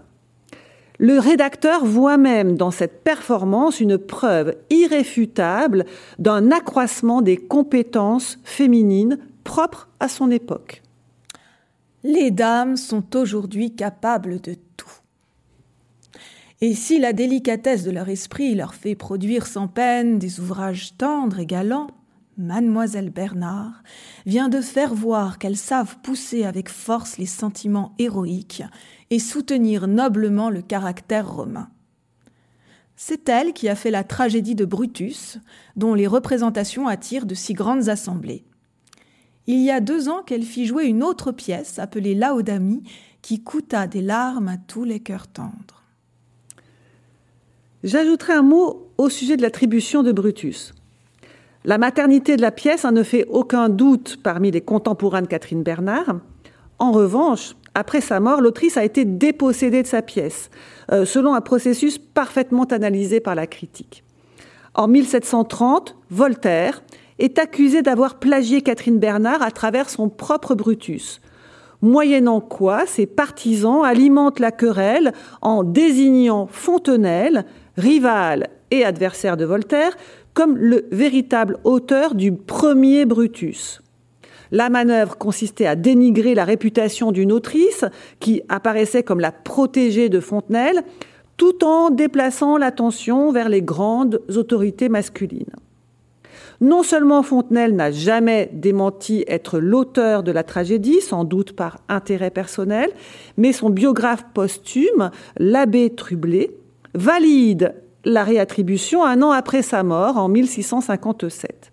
Le rédacteur voit même dans cette performance une preuve irréfutable d'un accroissement des compétences féminines propres à son époque. Les dames sont aujourd'hui capables de tout. Et si la délicatesse de leur esprit leur fait produire sans peine des ouvrages tendres et galants, Mademoiselle Bernard vient de faire voir qu'elles savent pousser avec force les sentiments héroïques et soutenir noblement le caractère romain. C'est elle qui a fait la tragédie de Brutus, dont les représentations attirent de si grandes assemblées. Il y a deux ans qu'elle fit jouer une autre pièce appelée Laodamie, qui coûta des larmes à tous les cœurs tendres. J'ajouterai un mot au sujet de l'attribution de Brutus. La maternité de la pièce ne fait aucun doute parmi les contemporains de Catherine Bernard. En revanche, après sa mort, l'autrice a été dépossédée de sa pièce, euh, selon un processus parfaitement analysé par la critique. En 1730, Voltaire est accusé d'avoir plagié Catherine Bernard à travers son propre Brutus, moyennant quoi ses partisans alimentent la querelle en désignant Fontenelle, rival et adversaire de Voltaire, comme le véritable auteur du premier Brutus. La manœuvre consistait à dénigrer la réputation d'une autrice qui apparaissait comme la protégée de Fontenelle, tout en déplaçant l'attention vers les grandes autorités masculines. Non seulement Fontenelle n'a jamais démenti être l'auteur de la tragédie, sans doute par intérêt personnel, mais son biographe posthume, l'abbé Trublet, valide la réattribution un an après sa mort, en 1657.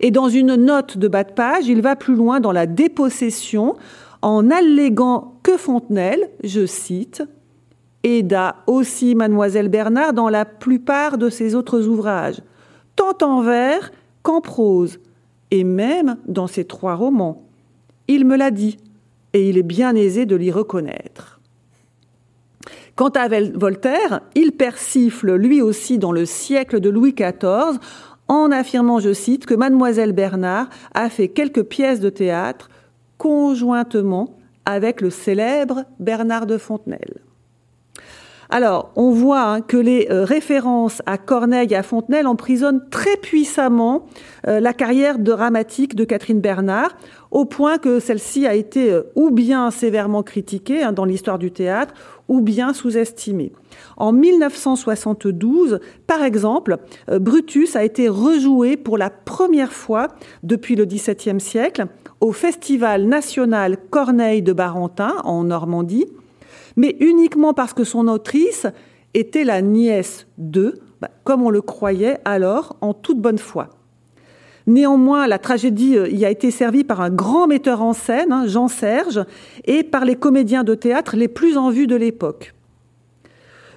Et dans une note de bas de page, il va plus loin dans la dépossession en alléguant que Fontenelle, je cite, aida aussi mademoiselle Bernard dans la plupart de ses autres ouvrages, tant en vers qu'en prose, et même dans ses trois romans. Il me l'a dit, et il est bien aisé de l'y reconnaître. Quant à Voltaire, il persifle lui aussi dans le siècle de Louis XIV en affirmant, je cite, que mademoiselle Bernard a fait quelques pièces de théâtre conjointement avec le célèbre Bernard de Fontenelle. Alors, on voit hein, que les euh, références à Corneille et à Fontenelle emprisonnent très puissamment euh, la carrière dramatique de Catherine Bernard, au point que celle-ci a été euh, ou bien sévèrement critiquée hein, dans l'histoire du théâtre, ou bien sous-estimée. En 1972, par exemple, Brutus a été rejoué pour la première fois depuis le XVIIe siècle au Festival national Corneille de Barentin en Normandie mais uniquement parce que son autrice était la nièce de, bah, comme on le croyait alors, en toute bonne foi. Néanmoins, la tragédie euh, y a été servie par un grand metteur en scène, hein, Jean Serge, et par les comédiens de théâtre les plus en vue de l'époque.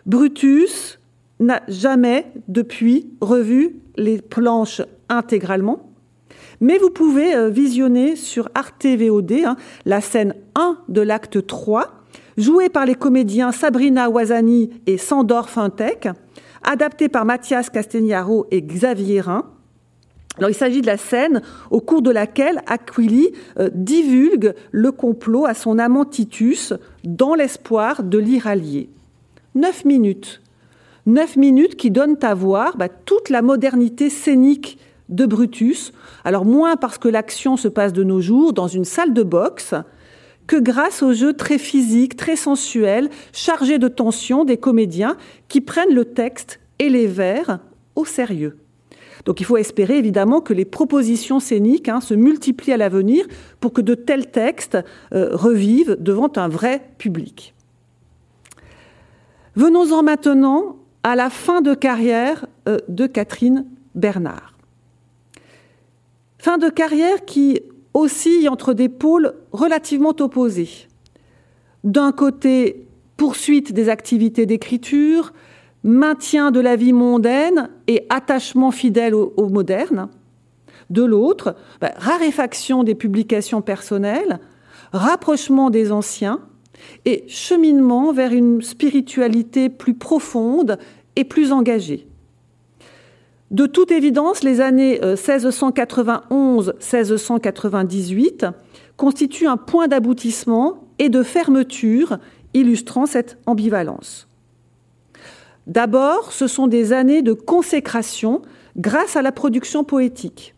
Brutus n'a jamais, depuis, revu les planches intégralement, mais vous pouvez euh, visionner sur Arte VOD hein, la scène 1 de l'acte 3, jouée par les comédiens Sabrina Wazani et Sandor Fintek, adapté par Mathias Castagnaro et Xavier Rhin. Il s'agit de la scène au cours de laquelle Aquili euh, divulgue le complot à son amant Titus dans l'espoir de l'y rallier. Neuf minutes. Neuf minutes qui donnent à voir bah, toute la modernité scénique de Brutus. Alors, moins parce que l'action se passe de nos jours dans une salle de boxe, que grâce au jeu très physique, très sensuel, chargé de tension des comédiens qui prennent le texte et les vers au sérieux. Donc il faut espérer évidemment que les propositions scéniques hein, se multiplient à l'avenir pour que de tels textes euh, revivent devant un vrai public. Venons-en maintenant à la fin de carrière euh, de Catherine Bernard. Fin de carrière qui oscille entre des pôles relativement opposés. D'un côté, poursuite des activités d'écriture, maintien de la vie mondaine et attachement fidèle au, moderne. De l'autre, bah, raréfaction des publications personnelles, rapprochement des anciens et cheminement vers une spiritualité plus profonde et plus engagée. De toute évidence, les années 1691-1698 euh, constituent un point d'aboutissement et de fermeture illustrant cette ambivalence. D'abord, ce sont des années de consécration grâce à la production poétique,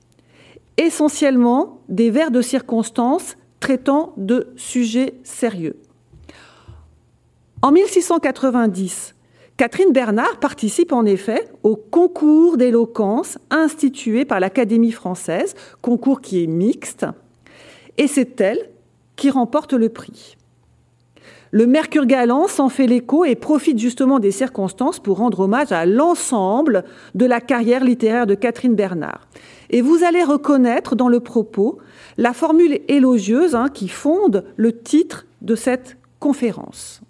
essentiellement des vers de circonstances traitant de sujets sérieux. En 1690, Catherine Bernard participe en effet au concours d'éloquence institué par l'Académie française, concours qui est mixte, et c'est elle qui remporte le prix. Le Mercure galant s'en fait l'écho et profite justement des circonstances pour rendre hommage à l'ensemble de la carrière littéraire de Catherine Bernard. Et vous allez reconnaître dans le propos la formule élogieuse hein, qui fonde le titre de cette conférence.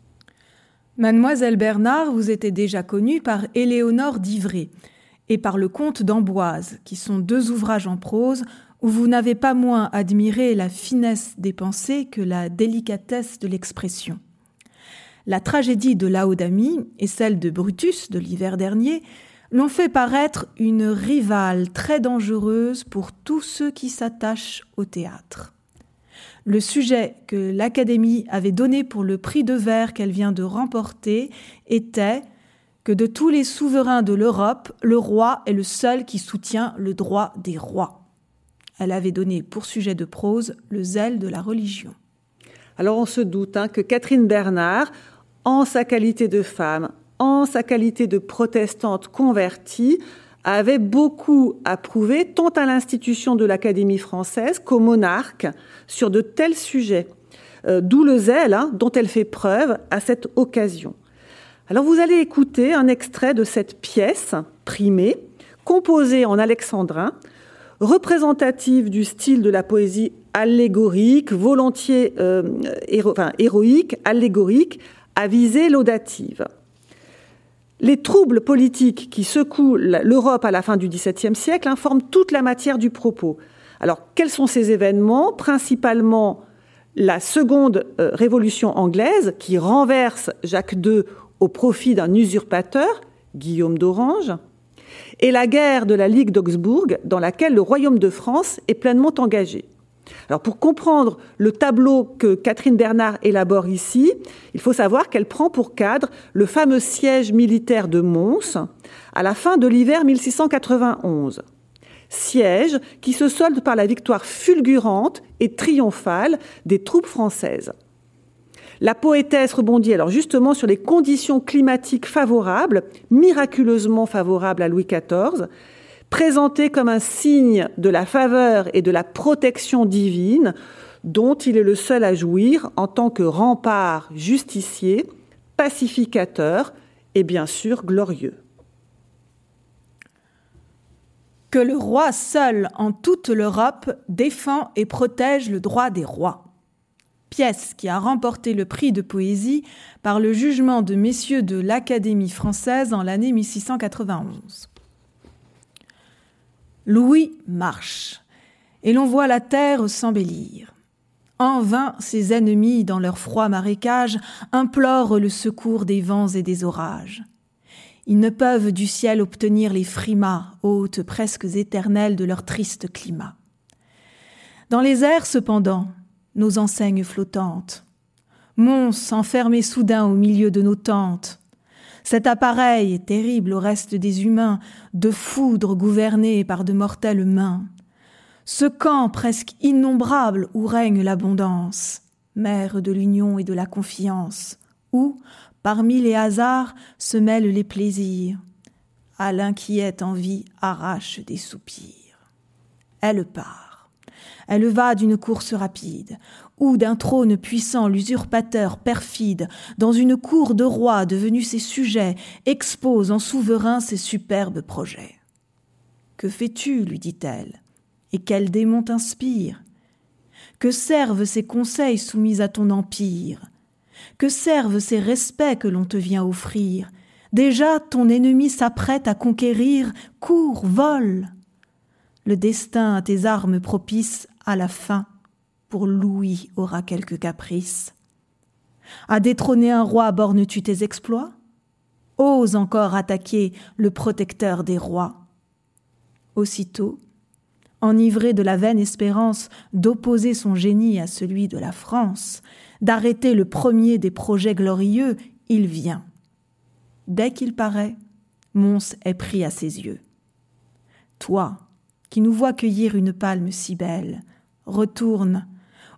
Mademoiselle Bernard vous était déjà connue par Éléonore d'Ivray et par le Comte d'Amboise, qui sont deux ouvrages en prose où vous n'avez pas moins admiré la finesse des pensées que la délicatesse de l'expression. La tragédie de Laodamie et celle de Brutus de l'hiver dernier l'ont fait paraître une rivale très dangereuse pour tous ceux qui s'attachent au théâtre. Le sujet que l'Académie avait donné pour le prix de verre qu'elle vient de remporter était que de tous les souverains de l'Europe, le roi est le seul qui soutient le droit des rois. Elle avait donné pour sujet de prose le zèle de la religion. Alors on se doute hein, que Catherine Bernard, en sa qualité de femme, en sa qualité de protestante convertie, avait beaucoup à prouver tant à l'institution de l'Académie française qu'au monarque sur de tels sujets, euh, d'où le zèle hein, dont elle fait preuve à cette occasion. Alors vous allez écouter un extrait de cette pièce primée, composée en alexandrin, représentative du style de la poésie allégorique, volontiers euh, héroïque, allégorique, à visée laudative. Les troubles politiques qui secouent l'Europe à la fin du XVIIe siècle informent toute la matière du propos. Alors, quels sont ces événements? Principalement la seconde euh, révolution anglaise qui renverse Jacques II au profit d'un usurpateur, Guillaume d'Orange, et la guerre de la Ligue d'Augsbourg dans laquelle le royaume de France est pleinement engagé. Alors pour comprendre le tableau que Catherine Bernard élabore ici, il faut savoir qu'elle prend pour cadre le fameux siège militaire de Mons à la fin de l'hiver 1691. Siège qui se solde par la victoire fulgurante et triomphale des troupes françaises. La poétesse rebondit alors justement sur les conditions climatiques favorables, miraculeusement favorables à Louis XIV, présenté comme un signe de la faveur et de la protection divine dont il est le seul à jouir en tant que rempart justicier, pacificateur et bien sûr glorieux. Que le roi seul en toute l'Europe défend et protège le droit des rois. Pièce qui a remporté le prix de poésie par le jugement de messieurs de l'Académie française en l'année 1691. Louis marche, et l'on voit la terre s'embellir. En vain ses ennemis, dans leur froid marécage, implorent le secours des vents et des orages. Ils ne peuvent du ciel obtenir les frimas, hôtes presque éternels de leur triste climat. Dans les airs, cependant, nos enseignes flottantes, Mons enfermé soudain au milieu de nos tentes, cet appareil terrible au reste des humains, de foudre gouverné par de mortelles mains, ce camp presque innombrable où règne l'abondance, mère de l'union et de la confiance, où, parmi les hasards, se mêlent les plaisirs, à l'inquiète envie arrache des soupirs. Elle part. Elle va d'une course rapide, d'un trône puissant l'usurpateur perfide, dans une cour de rois devenus ses sujets, expose en souverain ses superbes projets. Que fais-tu lui dit-elle et quel démon t'inspire Que servent ces conseils soumis à ton empire? Que servent ces respects que l'on te vient offrir? Déjà ton ennemi s'apprête à conquérir, cours, vole. Le destin à tes armes propice à la fin, pour Louis aura quelque caprice. À détrôner un roi bornes-tu tes exploits? Ose encore attaquer le protecteur des rois. Aussitôt, enivré de la vaine espérance d'opposer son génie à celui de la France, d'arrêter le premier des projets glorieux, il vient. Dès qu'il paraît, Mons est pris à ses yeux. Toi, qui nous vois cueillir une palme si belle, retourne,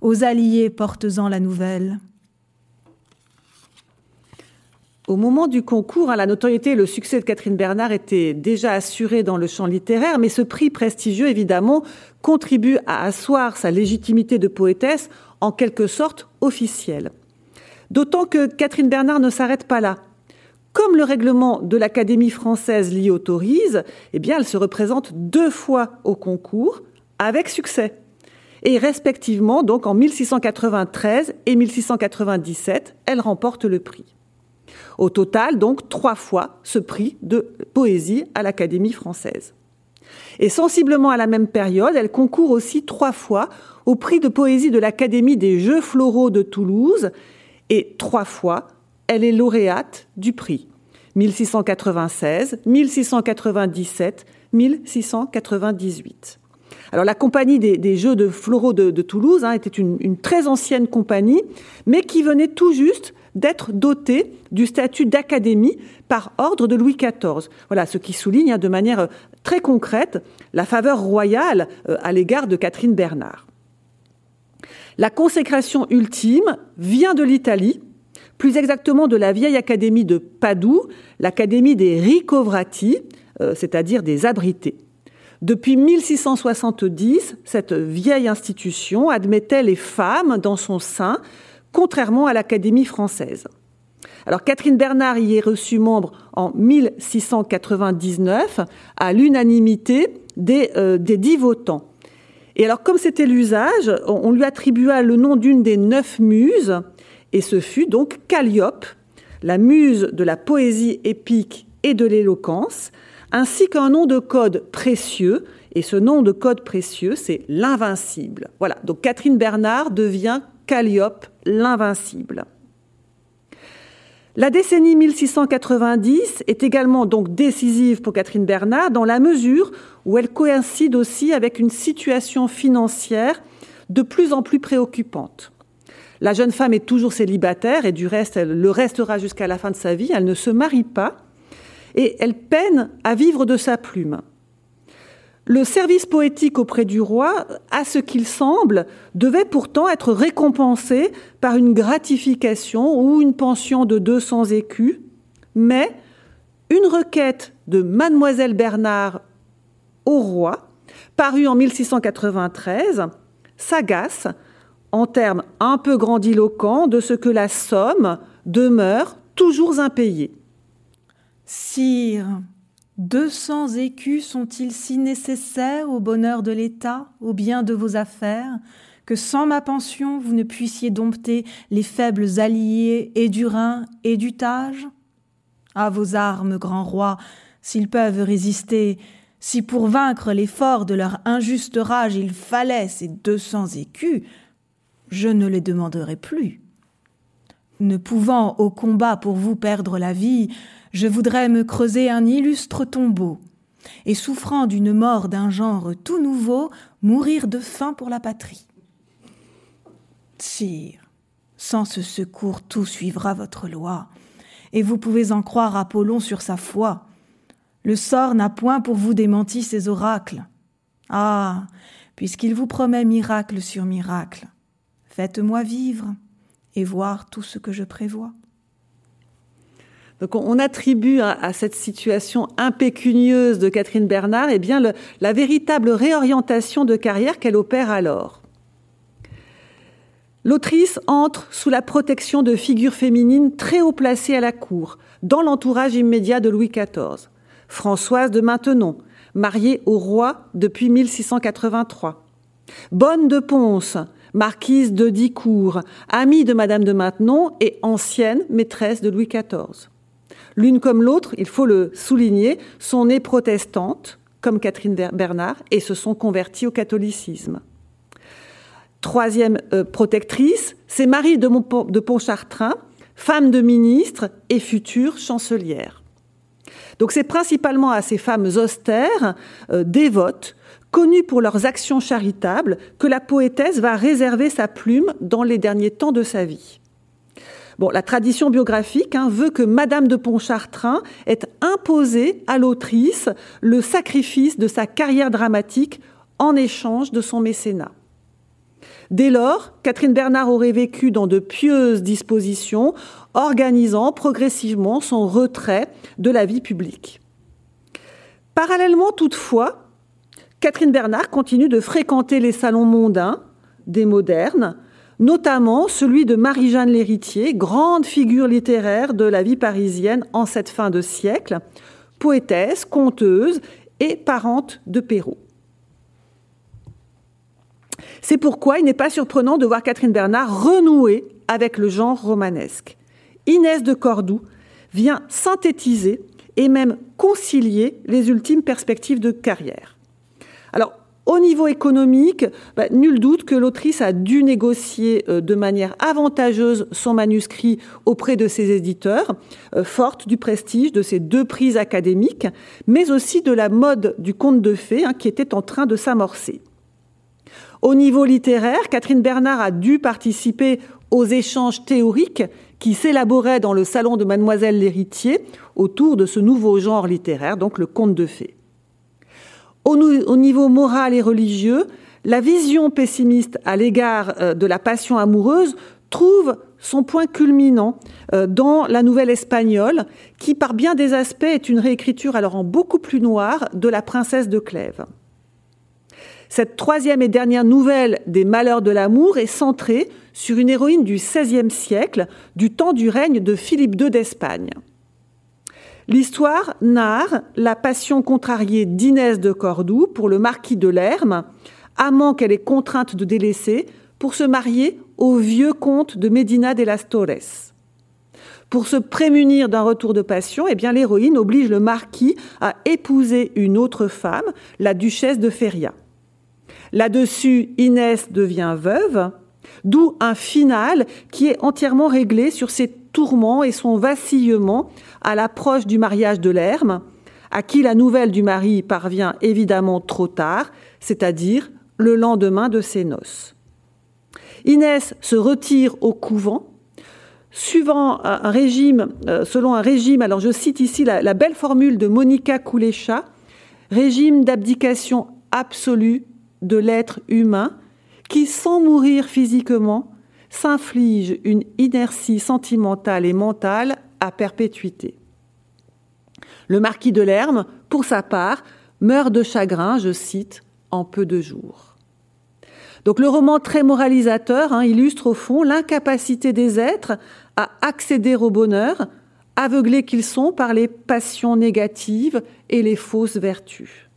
aux alliés portes-en la nouvelle. Au moment du concours, hein, la notoriété le succès de Catherine Bernard étaient déjà assurés dans le champ littéraire, mais ce prix prestigieux, évidemment, contribue à asseoir sa légitimité de poétesse en quelque sorte officielle. D'autant que Catherine Bernard ne s'arrête pas là. Comme le règlement de l'Académie française l'y autorise, eh elle se représente deux fois au concours, avec succès. Et respectivement, donc en 1693 et 1697, elle remporte le prix. Au total, donc, trois fois ce prix de poésie à l'Académie française. Et sensiblement à la même période, elle concourt aussi trois fois au prix de poésie de l'Académie des Jeux floraux de Toulouse, et trois fois, elle est lauréate du prix. 1696, 1697, 1698. Alors la compagnie des, Jeux de floraux de, Toulouse hein, était une, très ancienne compagnie, mais qui venait tout juste d'être doté du statut d'académie par ordre de Louis XIV. Voilà, ce qui souligne hein, de manière euh, très concrète la faveur royale euh, à l'égard de Catherine Bernard. La consécration ultime vient de l'Italie, plus exactement de la vieille académie de Padoue, l'académie des Ricovrati, euh, c'est-à-dire des abrités. Depuis 1670, cette vieille institution admettait les femmes dans son sein contrairement à l'Académie française. Alors Catherine Bernard y est reçue membre en 1699 à l'unanimité des, euh, des dix votants. Et alors comme c'était l'usage, on lui attribua le nom d'une des neuf muses, et ce fut donc Calliope, la muse de la poésie épique et de l'éloquence, ainsi qu'un nom de code précieux, et ce nom de code précieux, c'est l'invincible. Voilà, donc Catherine Bernard devient Calliope l'invincible. La décennie 1690 est également donc décisive pour Catherine Bernard dans la mesure où elle coïncide aussi avec une situation financière de plus en plus préoccupante. La jeune femme est toujours célibataire et du reste, elle le restera jusqu'à la fin de sa vie. Elle ne se marie pas et elle peine à vivre de sa plume. Le service poétique auprès du roi, à ce qu'il semble, devait pourtant être récompensé par une gratification ou une pension de 200 écus, mais une requête de mademoiselle Bernard au roi, parue en 1693, s'agace, en termes un peu grandiloquents, de ce que la somme demeure toujours impayée. Sire, deux cents écus sont-ils si nécessaires au bonheur de l'État, au bien de vos affaires, que sans ma pension vous ne puissiez dompter les faibles alliés et du Rhin et du Tage? À vos armes, grand roi, s'ils peuvent résister, si pour vaincre l'effort de leur injuste rage il fallait ces deux cents écus, je ne les demanderai plus. Ne pouvant au combat pour vous perdre la vie, je voudrais me creuser un illustre tombeau, et souffrant d'une mort d'un genre tout nouveau, mourir de faim pour la patrie. Sire, sans ce secours tout suivra votre loi, et vous pouvez en croire Apollon sur sa foi. Le sort n'a point pour vous démenti ses oracles. Ah, puisqu'il vous promet miracle sur miracle, faites-moi vivre et voir tout ce que je prévois. On attribue à, cette situation impécunieuse de Catherine Bernard eh bien la véritable réorientation de carrière qu'elle opère alors. L'autrice entre sous la protection de figures féminines très haut placées à la cour, dans l'entourage immédiat de Louis XIV. Françoise de Maintenon, mariée au roi depuis 1683. Bonne de Ponce, marquise de Dicourt, amie de Madame de Maintenon et ancienne maîtresse de Louis XIV. L'une comme l'autre, il faut le souligner, sont nées protestantes, comme Catherine Bernard, et se sont converties au catholicisme. Troisième euh, protectrice, c'est Marie de, Pontchartrain, femme de ministre et future chancelière. Donc c'est principalement à ces femmes austères, euh, dévotes, connues pour leurs actions charitables, que la poétesse va réserver sa plume dans les derniers temps de sa vie. La tradition biographique hein, veut que Madame de Pontchartrain ait imposé à l'autrice le sacrifice de sa carrière dramatique en échange de son mécénat. Dès lors, Catherine Bernard aurait vécu dans de pieuses dispositions, organisant progressivement son retrait de la vie publique. Parallèlement toutefois, Catherine Bernard continue de fréquenter les salons mondains des modernes, notamment celui de Marie-Jeanne Lhéritier, grande figure littéraire de la vie parisienne en cette fin de siècle, poétesse, conteuse et parente de Perrault. C'est pourquoi il n'est pas surprenant de voir Catherine Bernard renouer avec le genre romanesque. Inès de Cordoue vient synthétiser et même concilier les ultimes perspectives de carrière. Alors, au niveau économique, bah, nul doute que l'autrice a dû négocier euh, de manière avantageuse son manuscrit auprès de ses éditeurs, euh, forte du prestige de ses deux prix académiques, mais aussi de la mode du conte de fées hein, qui était en train de s'amorcer. Au niveau littéraire, Catherine Bernard a dû participer aux échanges théoriques qui s'élaboraient dans le salon de Mademoiselle l'Héritier autour de ce nouveau genre littéraire, donc le conte de fées. Au, niveau moral et religieux, la vision pessimiste à l'égard euh, de la passion amoureuse trouve son point culminant euh, dans la nouvelle espagnole, qui par bien des aspects est une réécriture alors en beaucoup plus noir de la princesse de Clèves. Cette troisième et dernière nouvelle des malheurs de l'amour est centrée sur une héroïne du XVIe siècle, du temps du règne de Philippe II d'Espagne. L'histoire narre la passion contrariée d'Inès de Cordoue pour le marquis de Lerme, amant qu'elle est contrainte de délaisser pour se marier au vieux comte de Medina de las Torres. Pour se prémunir d'un retour de passion, eh bien l'héroïne oblige le marquis à épouser une autre femme, la duchesse de Feria. Là-dessus, Inès devient veuve, d'où un final qui est entièrement réglé sur ses tourments et son vacillement à l'approche du mariage de l'Herme, à qui la nouvelle du mari parvient évidemment trop tard, c'est-à-dire le lendemain de ses noces. Inès se retire au couvent, suivant un régime, euh, selon un régime, alors je cite ici la, belle formule de Monica Koulecha, régime d'abdication absolue de l'être humain, qui, sans mourir physiquement, s'inflige une inertie sentimentale et mentale à perpétuité. Le marquis de Lerme, pour sa part, meurt de chagrin, je cite, en peu de jours. Donc le roman très moralisateur hein, illustre au fond l'incapacité des êtres à accéder au bonheur, aveuglés qu'ils sont par les passions négatives et les fausses vertus.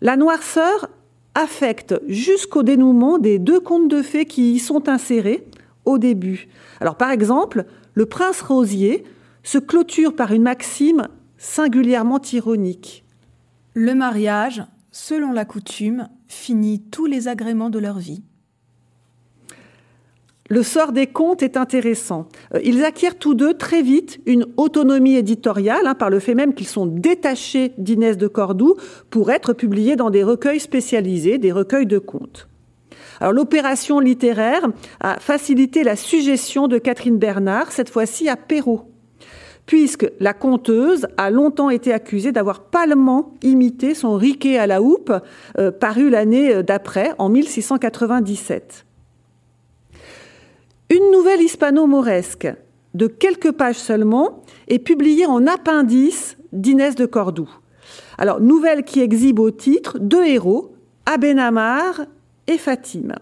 La noirceur affecte jusqu'au dénouement des deux contes de fées qui y sont insérés au début. Alors par exemple, le prince rosier se clôture par une maxime singulièrement ironique. Le mariage, selon la coutume, finit tous les agréments de leur vie. Le sort des contes est intéressant. Euh, ils acquièrent tous deux très vite une autonomie éditoriale, hein, par le fait même qu'ils sont détachés d'Inès de Cordoue pour être publiés dans des recueils spécialisés, des recueils de contes. Alors l'opération littéraire a facilité la suggestion de Catherine Bernard, cette fois-ci à Perrault, puisque la conteuse a longtemps été accusée d'avoir palement imité son Riquet à la houppe, euh, paru l'année d'après, en 1697. Une nouvelle hispano-mauresque de quelques pages seulement est publiée en appendice d'Inès de Cordoue. Alors, nouvelle qui exhibe au titre deux héros, Abenamar et Fatime.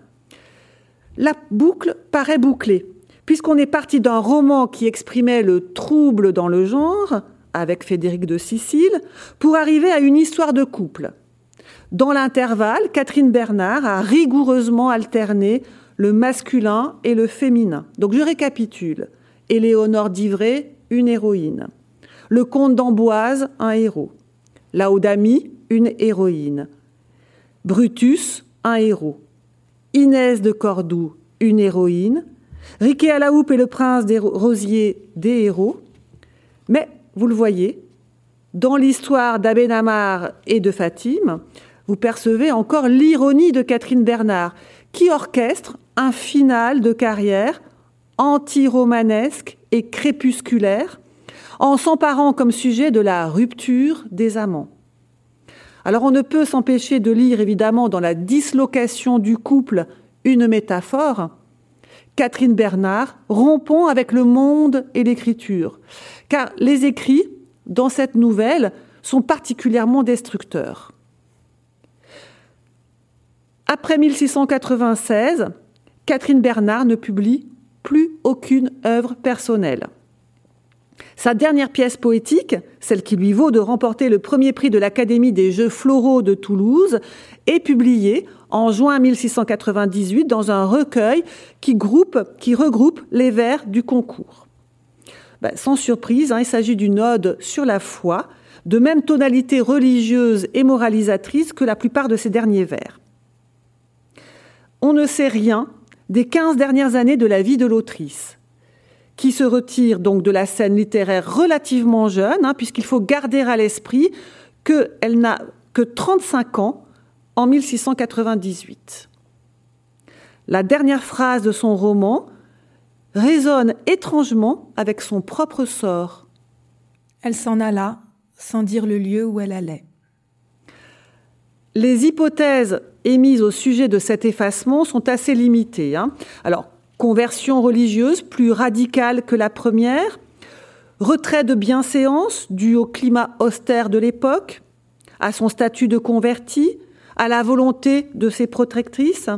La boucle paraît bouclée, puisqu'on est parti d'un roman qui exprimait le trouble dans le genre, avec Frédéric de Sicile, pour arriver à une histoire de couple. Dans l'intervalle, Catherine Bernard a rigoureusement alterné le masculin et le féminin. Donc je récapitule. Éléonore d'Ivray, une héroïne. Le comte d'Amboise, un héros. Laodamie, une héroïne. Brutus, un héros. Inès de Cordoue, une héroïne. Riquet à la houppe et le prince des Rosiers, des héros. Mais, vous le voyez, dans l'histoire d'Abenamar et de Fatime, vous percevez encore l'ironie de Catherine Bernard, qui orchestre un final de carrière anti-romanesque et crépusculaire, en s'emparant comme sujet de la rupture des amants. Alors on ne peut s'empêcher de lire évidemment dans la dislocation du couple une métaphore. Catherine Bernard, rompons avec le monde et l'écriture, car les écrits dans cette nouvelle sont particulièrement destructeurs. Après 1696, Catherine Bernard ne publie plus aucune œuvre personnelle. Sa dernière pièce poétique, celle qui lui vaut de remporter le premier prix de l'Académie des Jeux floraux de Toulouse, est publiée en juin 1698 dans un recueil qui, regroupe les vers du concours. Ben, sans surprise, hein, il s'agit d'une ode sur la foi, de même tonalité religieuse et moralisatrice que la plupart de ses derniers vers. On ne sait rien des 15 dernières années de la vie de l'autrice, qui se retire donc de la scène littéraire relativement jeune, hein, puisqu'il faut garder à l'esprit qu'elle n'a que 35 ans en 1698. La dernière phrase de son roman résonne étrangement avec son propre sort. Elle s'en alla sans dire le lieu où elle allait. Les hypothèses émises au sujet de cet effacement sont assez limitées. Hein. Alors, conversion religieuse plus radicale que la première, retrait de bienséance dû au climat austère de l'époque, à son statut de converti, à la volonté de ses protectrices.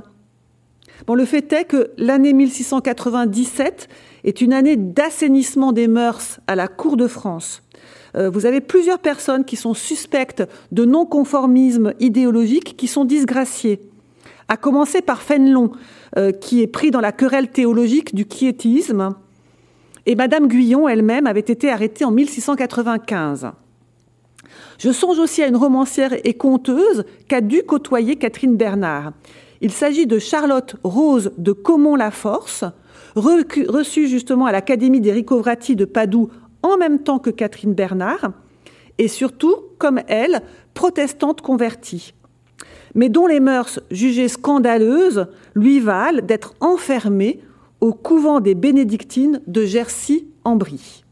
Bon, le fait est que l'année 1697 est une année d'assainissement des mœurs à la cour de France. Euh, vous avez plusieurs personnes qui sont suspectes de non-conformisme idéologique qui sont disgraciées. À commencer par Fénelon, euh, qui est pris dans la querelle théologique du quiétisme. Et Madame Guyon elle-même avait été arrêtée en 1695. Je songe aussi à une romancière et conteuse qu'a dû côtoyer Catherine Bernard. Il s'agit de Charlotte Rose de Comont-la-Force, reçue justement à l'Académie des Ricovrati de Padoue en même temps que Catherine Bernard, et surtout, comme elle, protestante convertie, mais dont les mœurs jugées scandaleuses lui valent d'être enfermée au couvent des bénédictines de Jersey-en-Brie.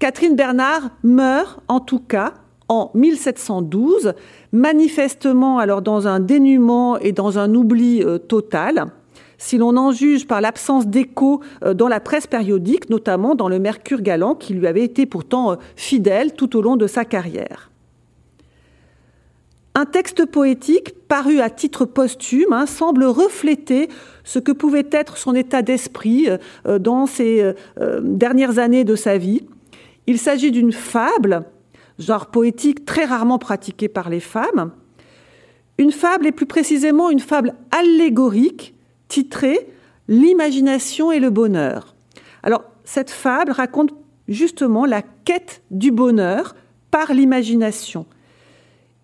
Catherine Bernard meurt en tout cas en 1712, manifestement alors dans un dénuement et dans un oubli euh, total si l'on en juge par l'absence d'écho euh, dans la presse périodique, notamment dans le Mercure galant, qui lui avait été pourtant euh, fidèle tout au long de sa carrière. Un texte poétique paru à titre posthume hein, semble refléter ce que pouvait être son état d'esprit euh, dans ces dernières années de sa vie. Il s'agit d'une fable, genre poétique très rarement pratiqué par les femmes, une fable et plus précisément une fable allégorique titré L'imagination et le bonheur. Alors, cette fable raconte justement la quête du bonheur par l'imagination.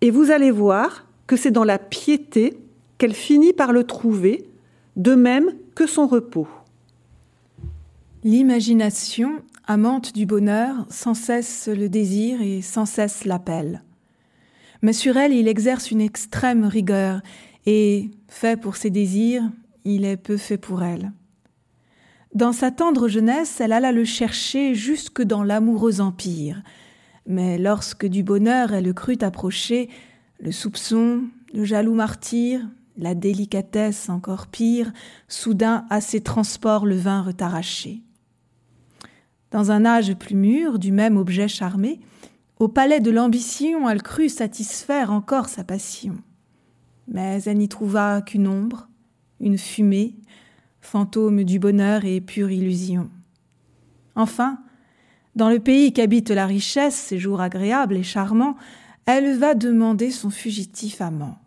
Et vous allez voir que c'est dans la piété qu'elle finit par le trouver, de même que son repos. L'imagination, amante du bonheur, sans cesse le désire et sans cesse l'appelle. Mais sur elle, il exerce une extrême rigueur, et, fait pour ses désirs, il est peu fait pour elle. Dans sa tendre jeunesse, elle alla le chercher jusque dans l'amoureux empire. Mais lorsque du bonheur elle le crut approcher, le soupçon, le jaloux martyr, la délicatesse encore pire, soudain à ses transports le vinrent arracher. Dans un âge plus mûr, du même objet charmé, au palais de l'ambition, elle crut satisfaire encore sa passion. Mais elle n'y trouva qu'une ombre, une fumée, fantôme du bonheur et pure illusion. Enfin, dans le pays qu'habite la richesse, séjour agréable et charmant, elle va demander son fugitif amant.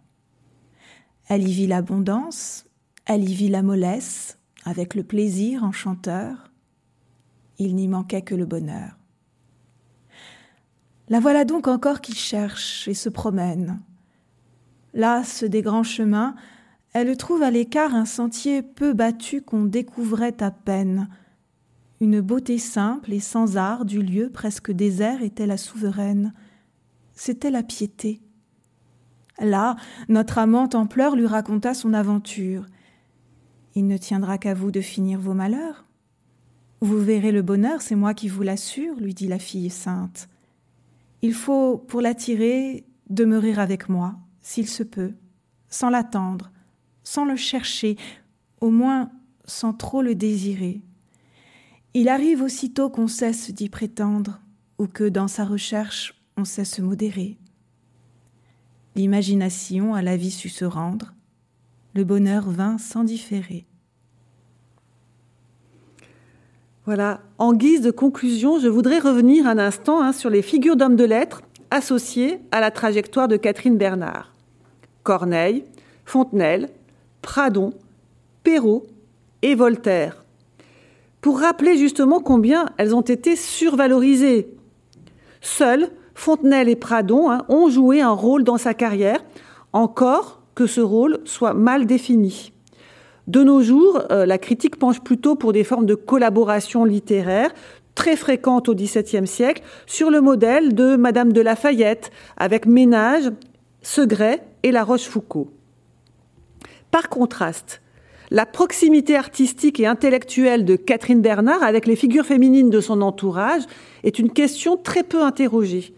Elle y vit l'abondance, elle y vit la mollesse, avec le plaisir enchanteur. Il n'y manquait que le bonheur. La voilà donc encore qui cherche et se promène. Lasse des grands chemins, elle trouve à l'écart un sentier peu battu qu'on découvrait à peine. Une beauté simple et sans art du lieu presque désert était la souveraine. C'était la piété. Là, notre amante en pleurs lui raconta son aventure. Il ne tiendra qu'à vous de finir vos malheurs. Vous verrez le bonheur, c'est moi qui vous l'assure, lui dit la fille sainte. Il faut, pour l'attirer, demeurer avec moi, s'il se peut, sans l'attendre, sans le chercher, au moins sans trop le désirer. Il arrive aussitôt qu'on cesse d'y prétendre, ou que dans sa recherche on sait se modérer. L'imagination à la vie sut se rendre, le bonheur vint sans différer. Voilà, en guise de conclusion, je voudrais revenir un instant hein, sur les figures d'hommes de lettres associées à la trajectoire de Catherine Bernard. Corneille, Fontenelle, Pradon, Perrault et Voltaire, pour rappeler justement combien elles ont été survalorisées. Seuls Fontenelle et Pradon hein, ont joué un rôle dans sa carrière, encore que ce rôle soit mal défini. De nos jours, euh, la critique penche plutôt pour des formes de collaboration littéraire très fréquentes au XVIIe siècle, sur le modèle de Madame de Lafayette, avec Ménage, Segret et La Rochefoucauld. Par contraste, la proximité artistique et intellectuelle de Catherine Bernard avec les figures féminines de son entourage est une question très peu interrogée.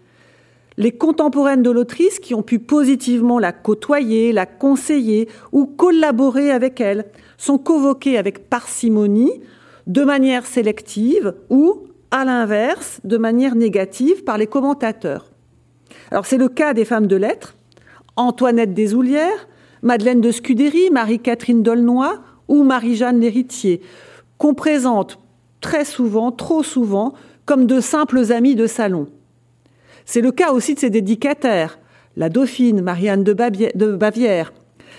Les contemporaines de l'autrice qui ont pu positivement la côtoyer, la conseiller ou collaborer avec elle sont convoquées avec parcimonie, de manière sélective ou, à l'inverse, de manière négative par les commentateurs. Alors c'est le cas des femmes de lettres, Antoinette Desoulières, Madeleine de Scudéry, Marie-Catherine Dolnoy ou Marie-Jeanne Lhéritier, qu'on présente très souvent, trop souvent, comme de simples amis de salon. C'est le cas aussi de ses dédicataires, la dauphine Marianne de, Bavière,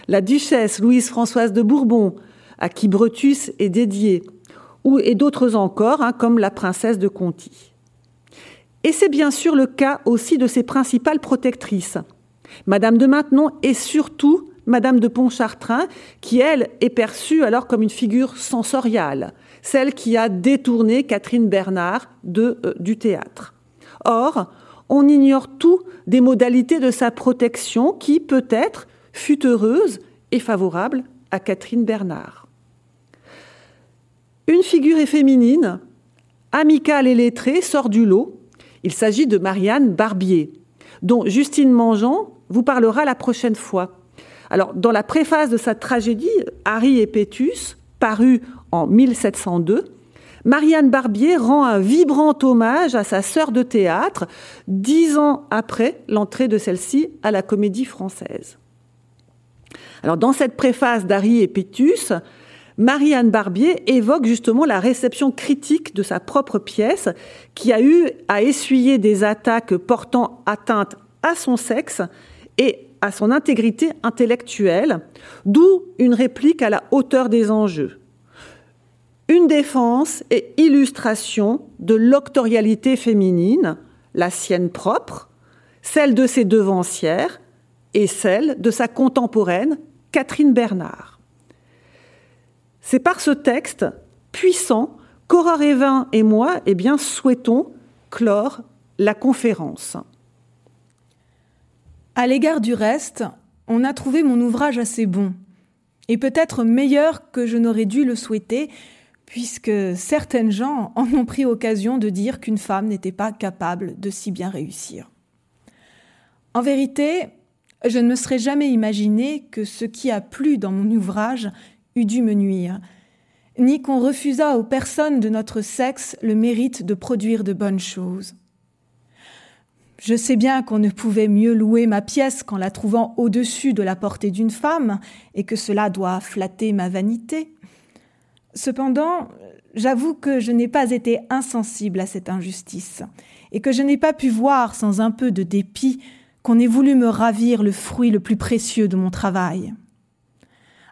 la duchesse Louise-Françoise de Bourbon, à qui Brutus est dédié, ou, et d'autres encore, hein, comme la princesse de Conti. Et c'est bien sûr le cas aussi de ses principales protectrices. Madame de Maintenon est surtout Madame de Pontchartrain, qui, elle, est perçue alors comme une figure sensoriale, celle qui a détourné Catherine Bernard euh, du théâtre. Or, on ignore tout des modalités de sa protection qui, peut-être, fut heureuse et favorable à Catherine Bernard. Une figure féminine, amicale et lettrée, sort du lot. Il s'agit de Marianne Barbier, dont Justine Mangeant vous parlera la prochaine fois. Alors, dans la préface de sa tragédie, Harry et Pétus, parue en 1702, Marianne Barbier rend un vibrant hommage à sa sœur de théâtre, dix ans après l'entrée de celle-ci à la comédie française. Alors, dans cette préface d'Harry et Pétus, Marianne Barbier évoque justement la réception critique de sa propre pièce, qui a eu à essuyer des attaques portant atteinte à son sexe et à son intégrité intellectuelle, d'où une réplique à la hauteur des enjeux. Une défense et illustration de l'octorialité féminine, la sienne propre, celle de ses devancières et celle de sa contemporaine Catherine Bernard. C'est par ce texte puissant qu'Aura Révin et moi eh bien, souhaitons clore la conférence. À l'égard du reste, on a trouvé mon ouvrage assez bon, et peut-être meilleur que je n'aurais dû le souhaiter, puisque certaines gens en ont pris occasion de dire qu'une femme n'était pas capable de si bien réussir. En vérité, je ne me serais jamais imaginé que ce qui a plu dans mon ouvrage eût dû me nuire, ni qu'on refusât aux personnes de notre sexe le mérite de produire de bonnes choses. Je sais bien qu'on ne pouvait mieux louer ma pièce qu'en la trouvant au-dessus de la portée d'une femme, et que cela doit flatter ma vanité. Cependant, j'avoue que je n'ai pas été insensible à cette injustice, et que je n'ai pas pu voir sans un peu de dépit qu'on ait voulu me ravir le fruit le plus précieux de mon travail.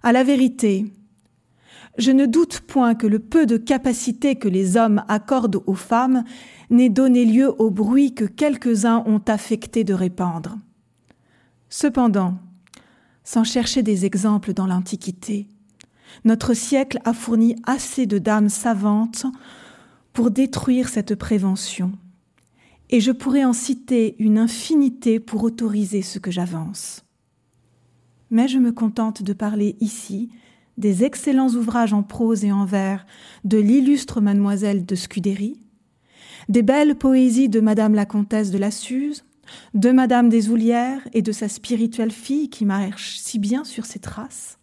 À la vérité, je ne doute point que le peu de capacité que les hommes accordent aux femmes n'ait donné lieu au bruit que quelques-uns ont affecté de répandre. Cependant, sans chercher des exemples dans l'Antiquité, notre siècle a fourni assez de dames savantes pour détruire cette prévention, et je pourrais en citer une infinité pour autoriser ce que j'avance. Mais je me contente de parler ici des excellents ouvrages en prose et en vers de l'illustre mademoiselle de Scudéry, des belles poésies de Madame la comtesse de la Suze, de Madame des Oulières et de sa spirituelle fille qui marche si bien sur ses traces.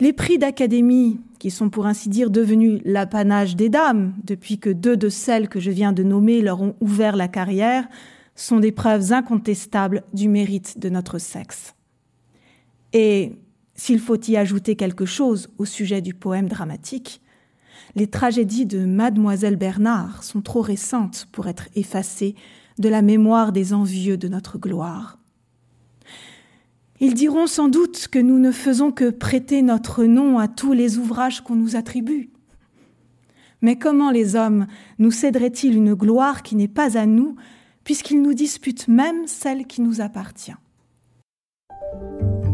Les prix d'académie, qui sont pour ainsi dire devenus l'apanage des dames depuis que deux de celles que je viens de nommer leur ont ouvert la carrière, sont des preuves incontestables du mérite de notre sexe. Et s'il faut y ajouter quelque chose au sujet du poème dramatique, les tragédies de Mademoiselle Bernard sont trop récentes pour être effacées de la mémoire des envieux de notre gloire. Ils diront sans doute que nous ne faisons que prêter notre nom à tous les ouvrages qu'on nous attribue. Mais comment les hommes nous céderaient-ils une gloire qui n'est pas à nous, puisqu'ils nous disputent même celle qui nous appartient?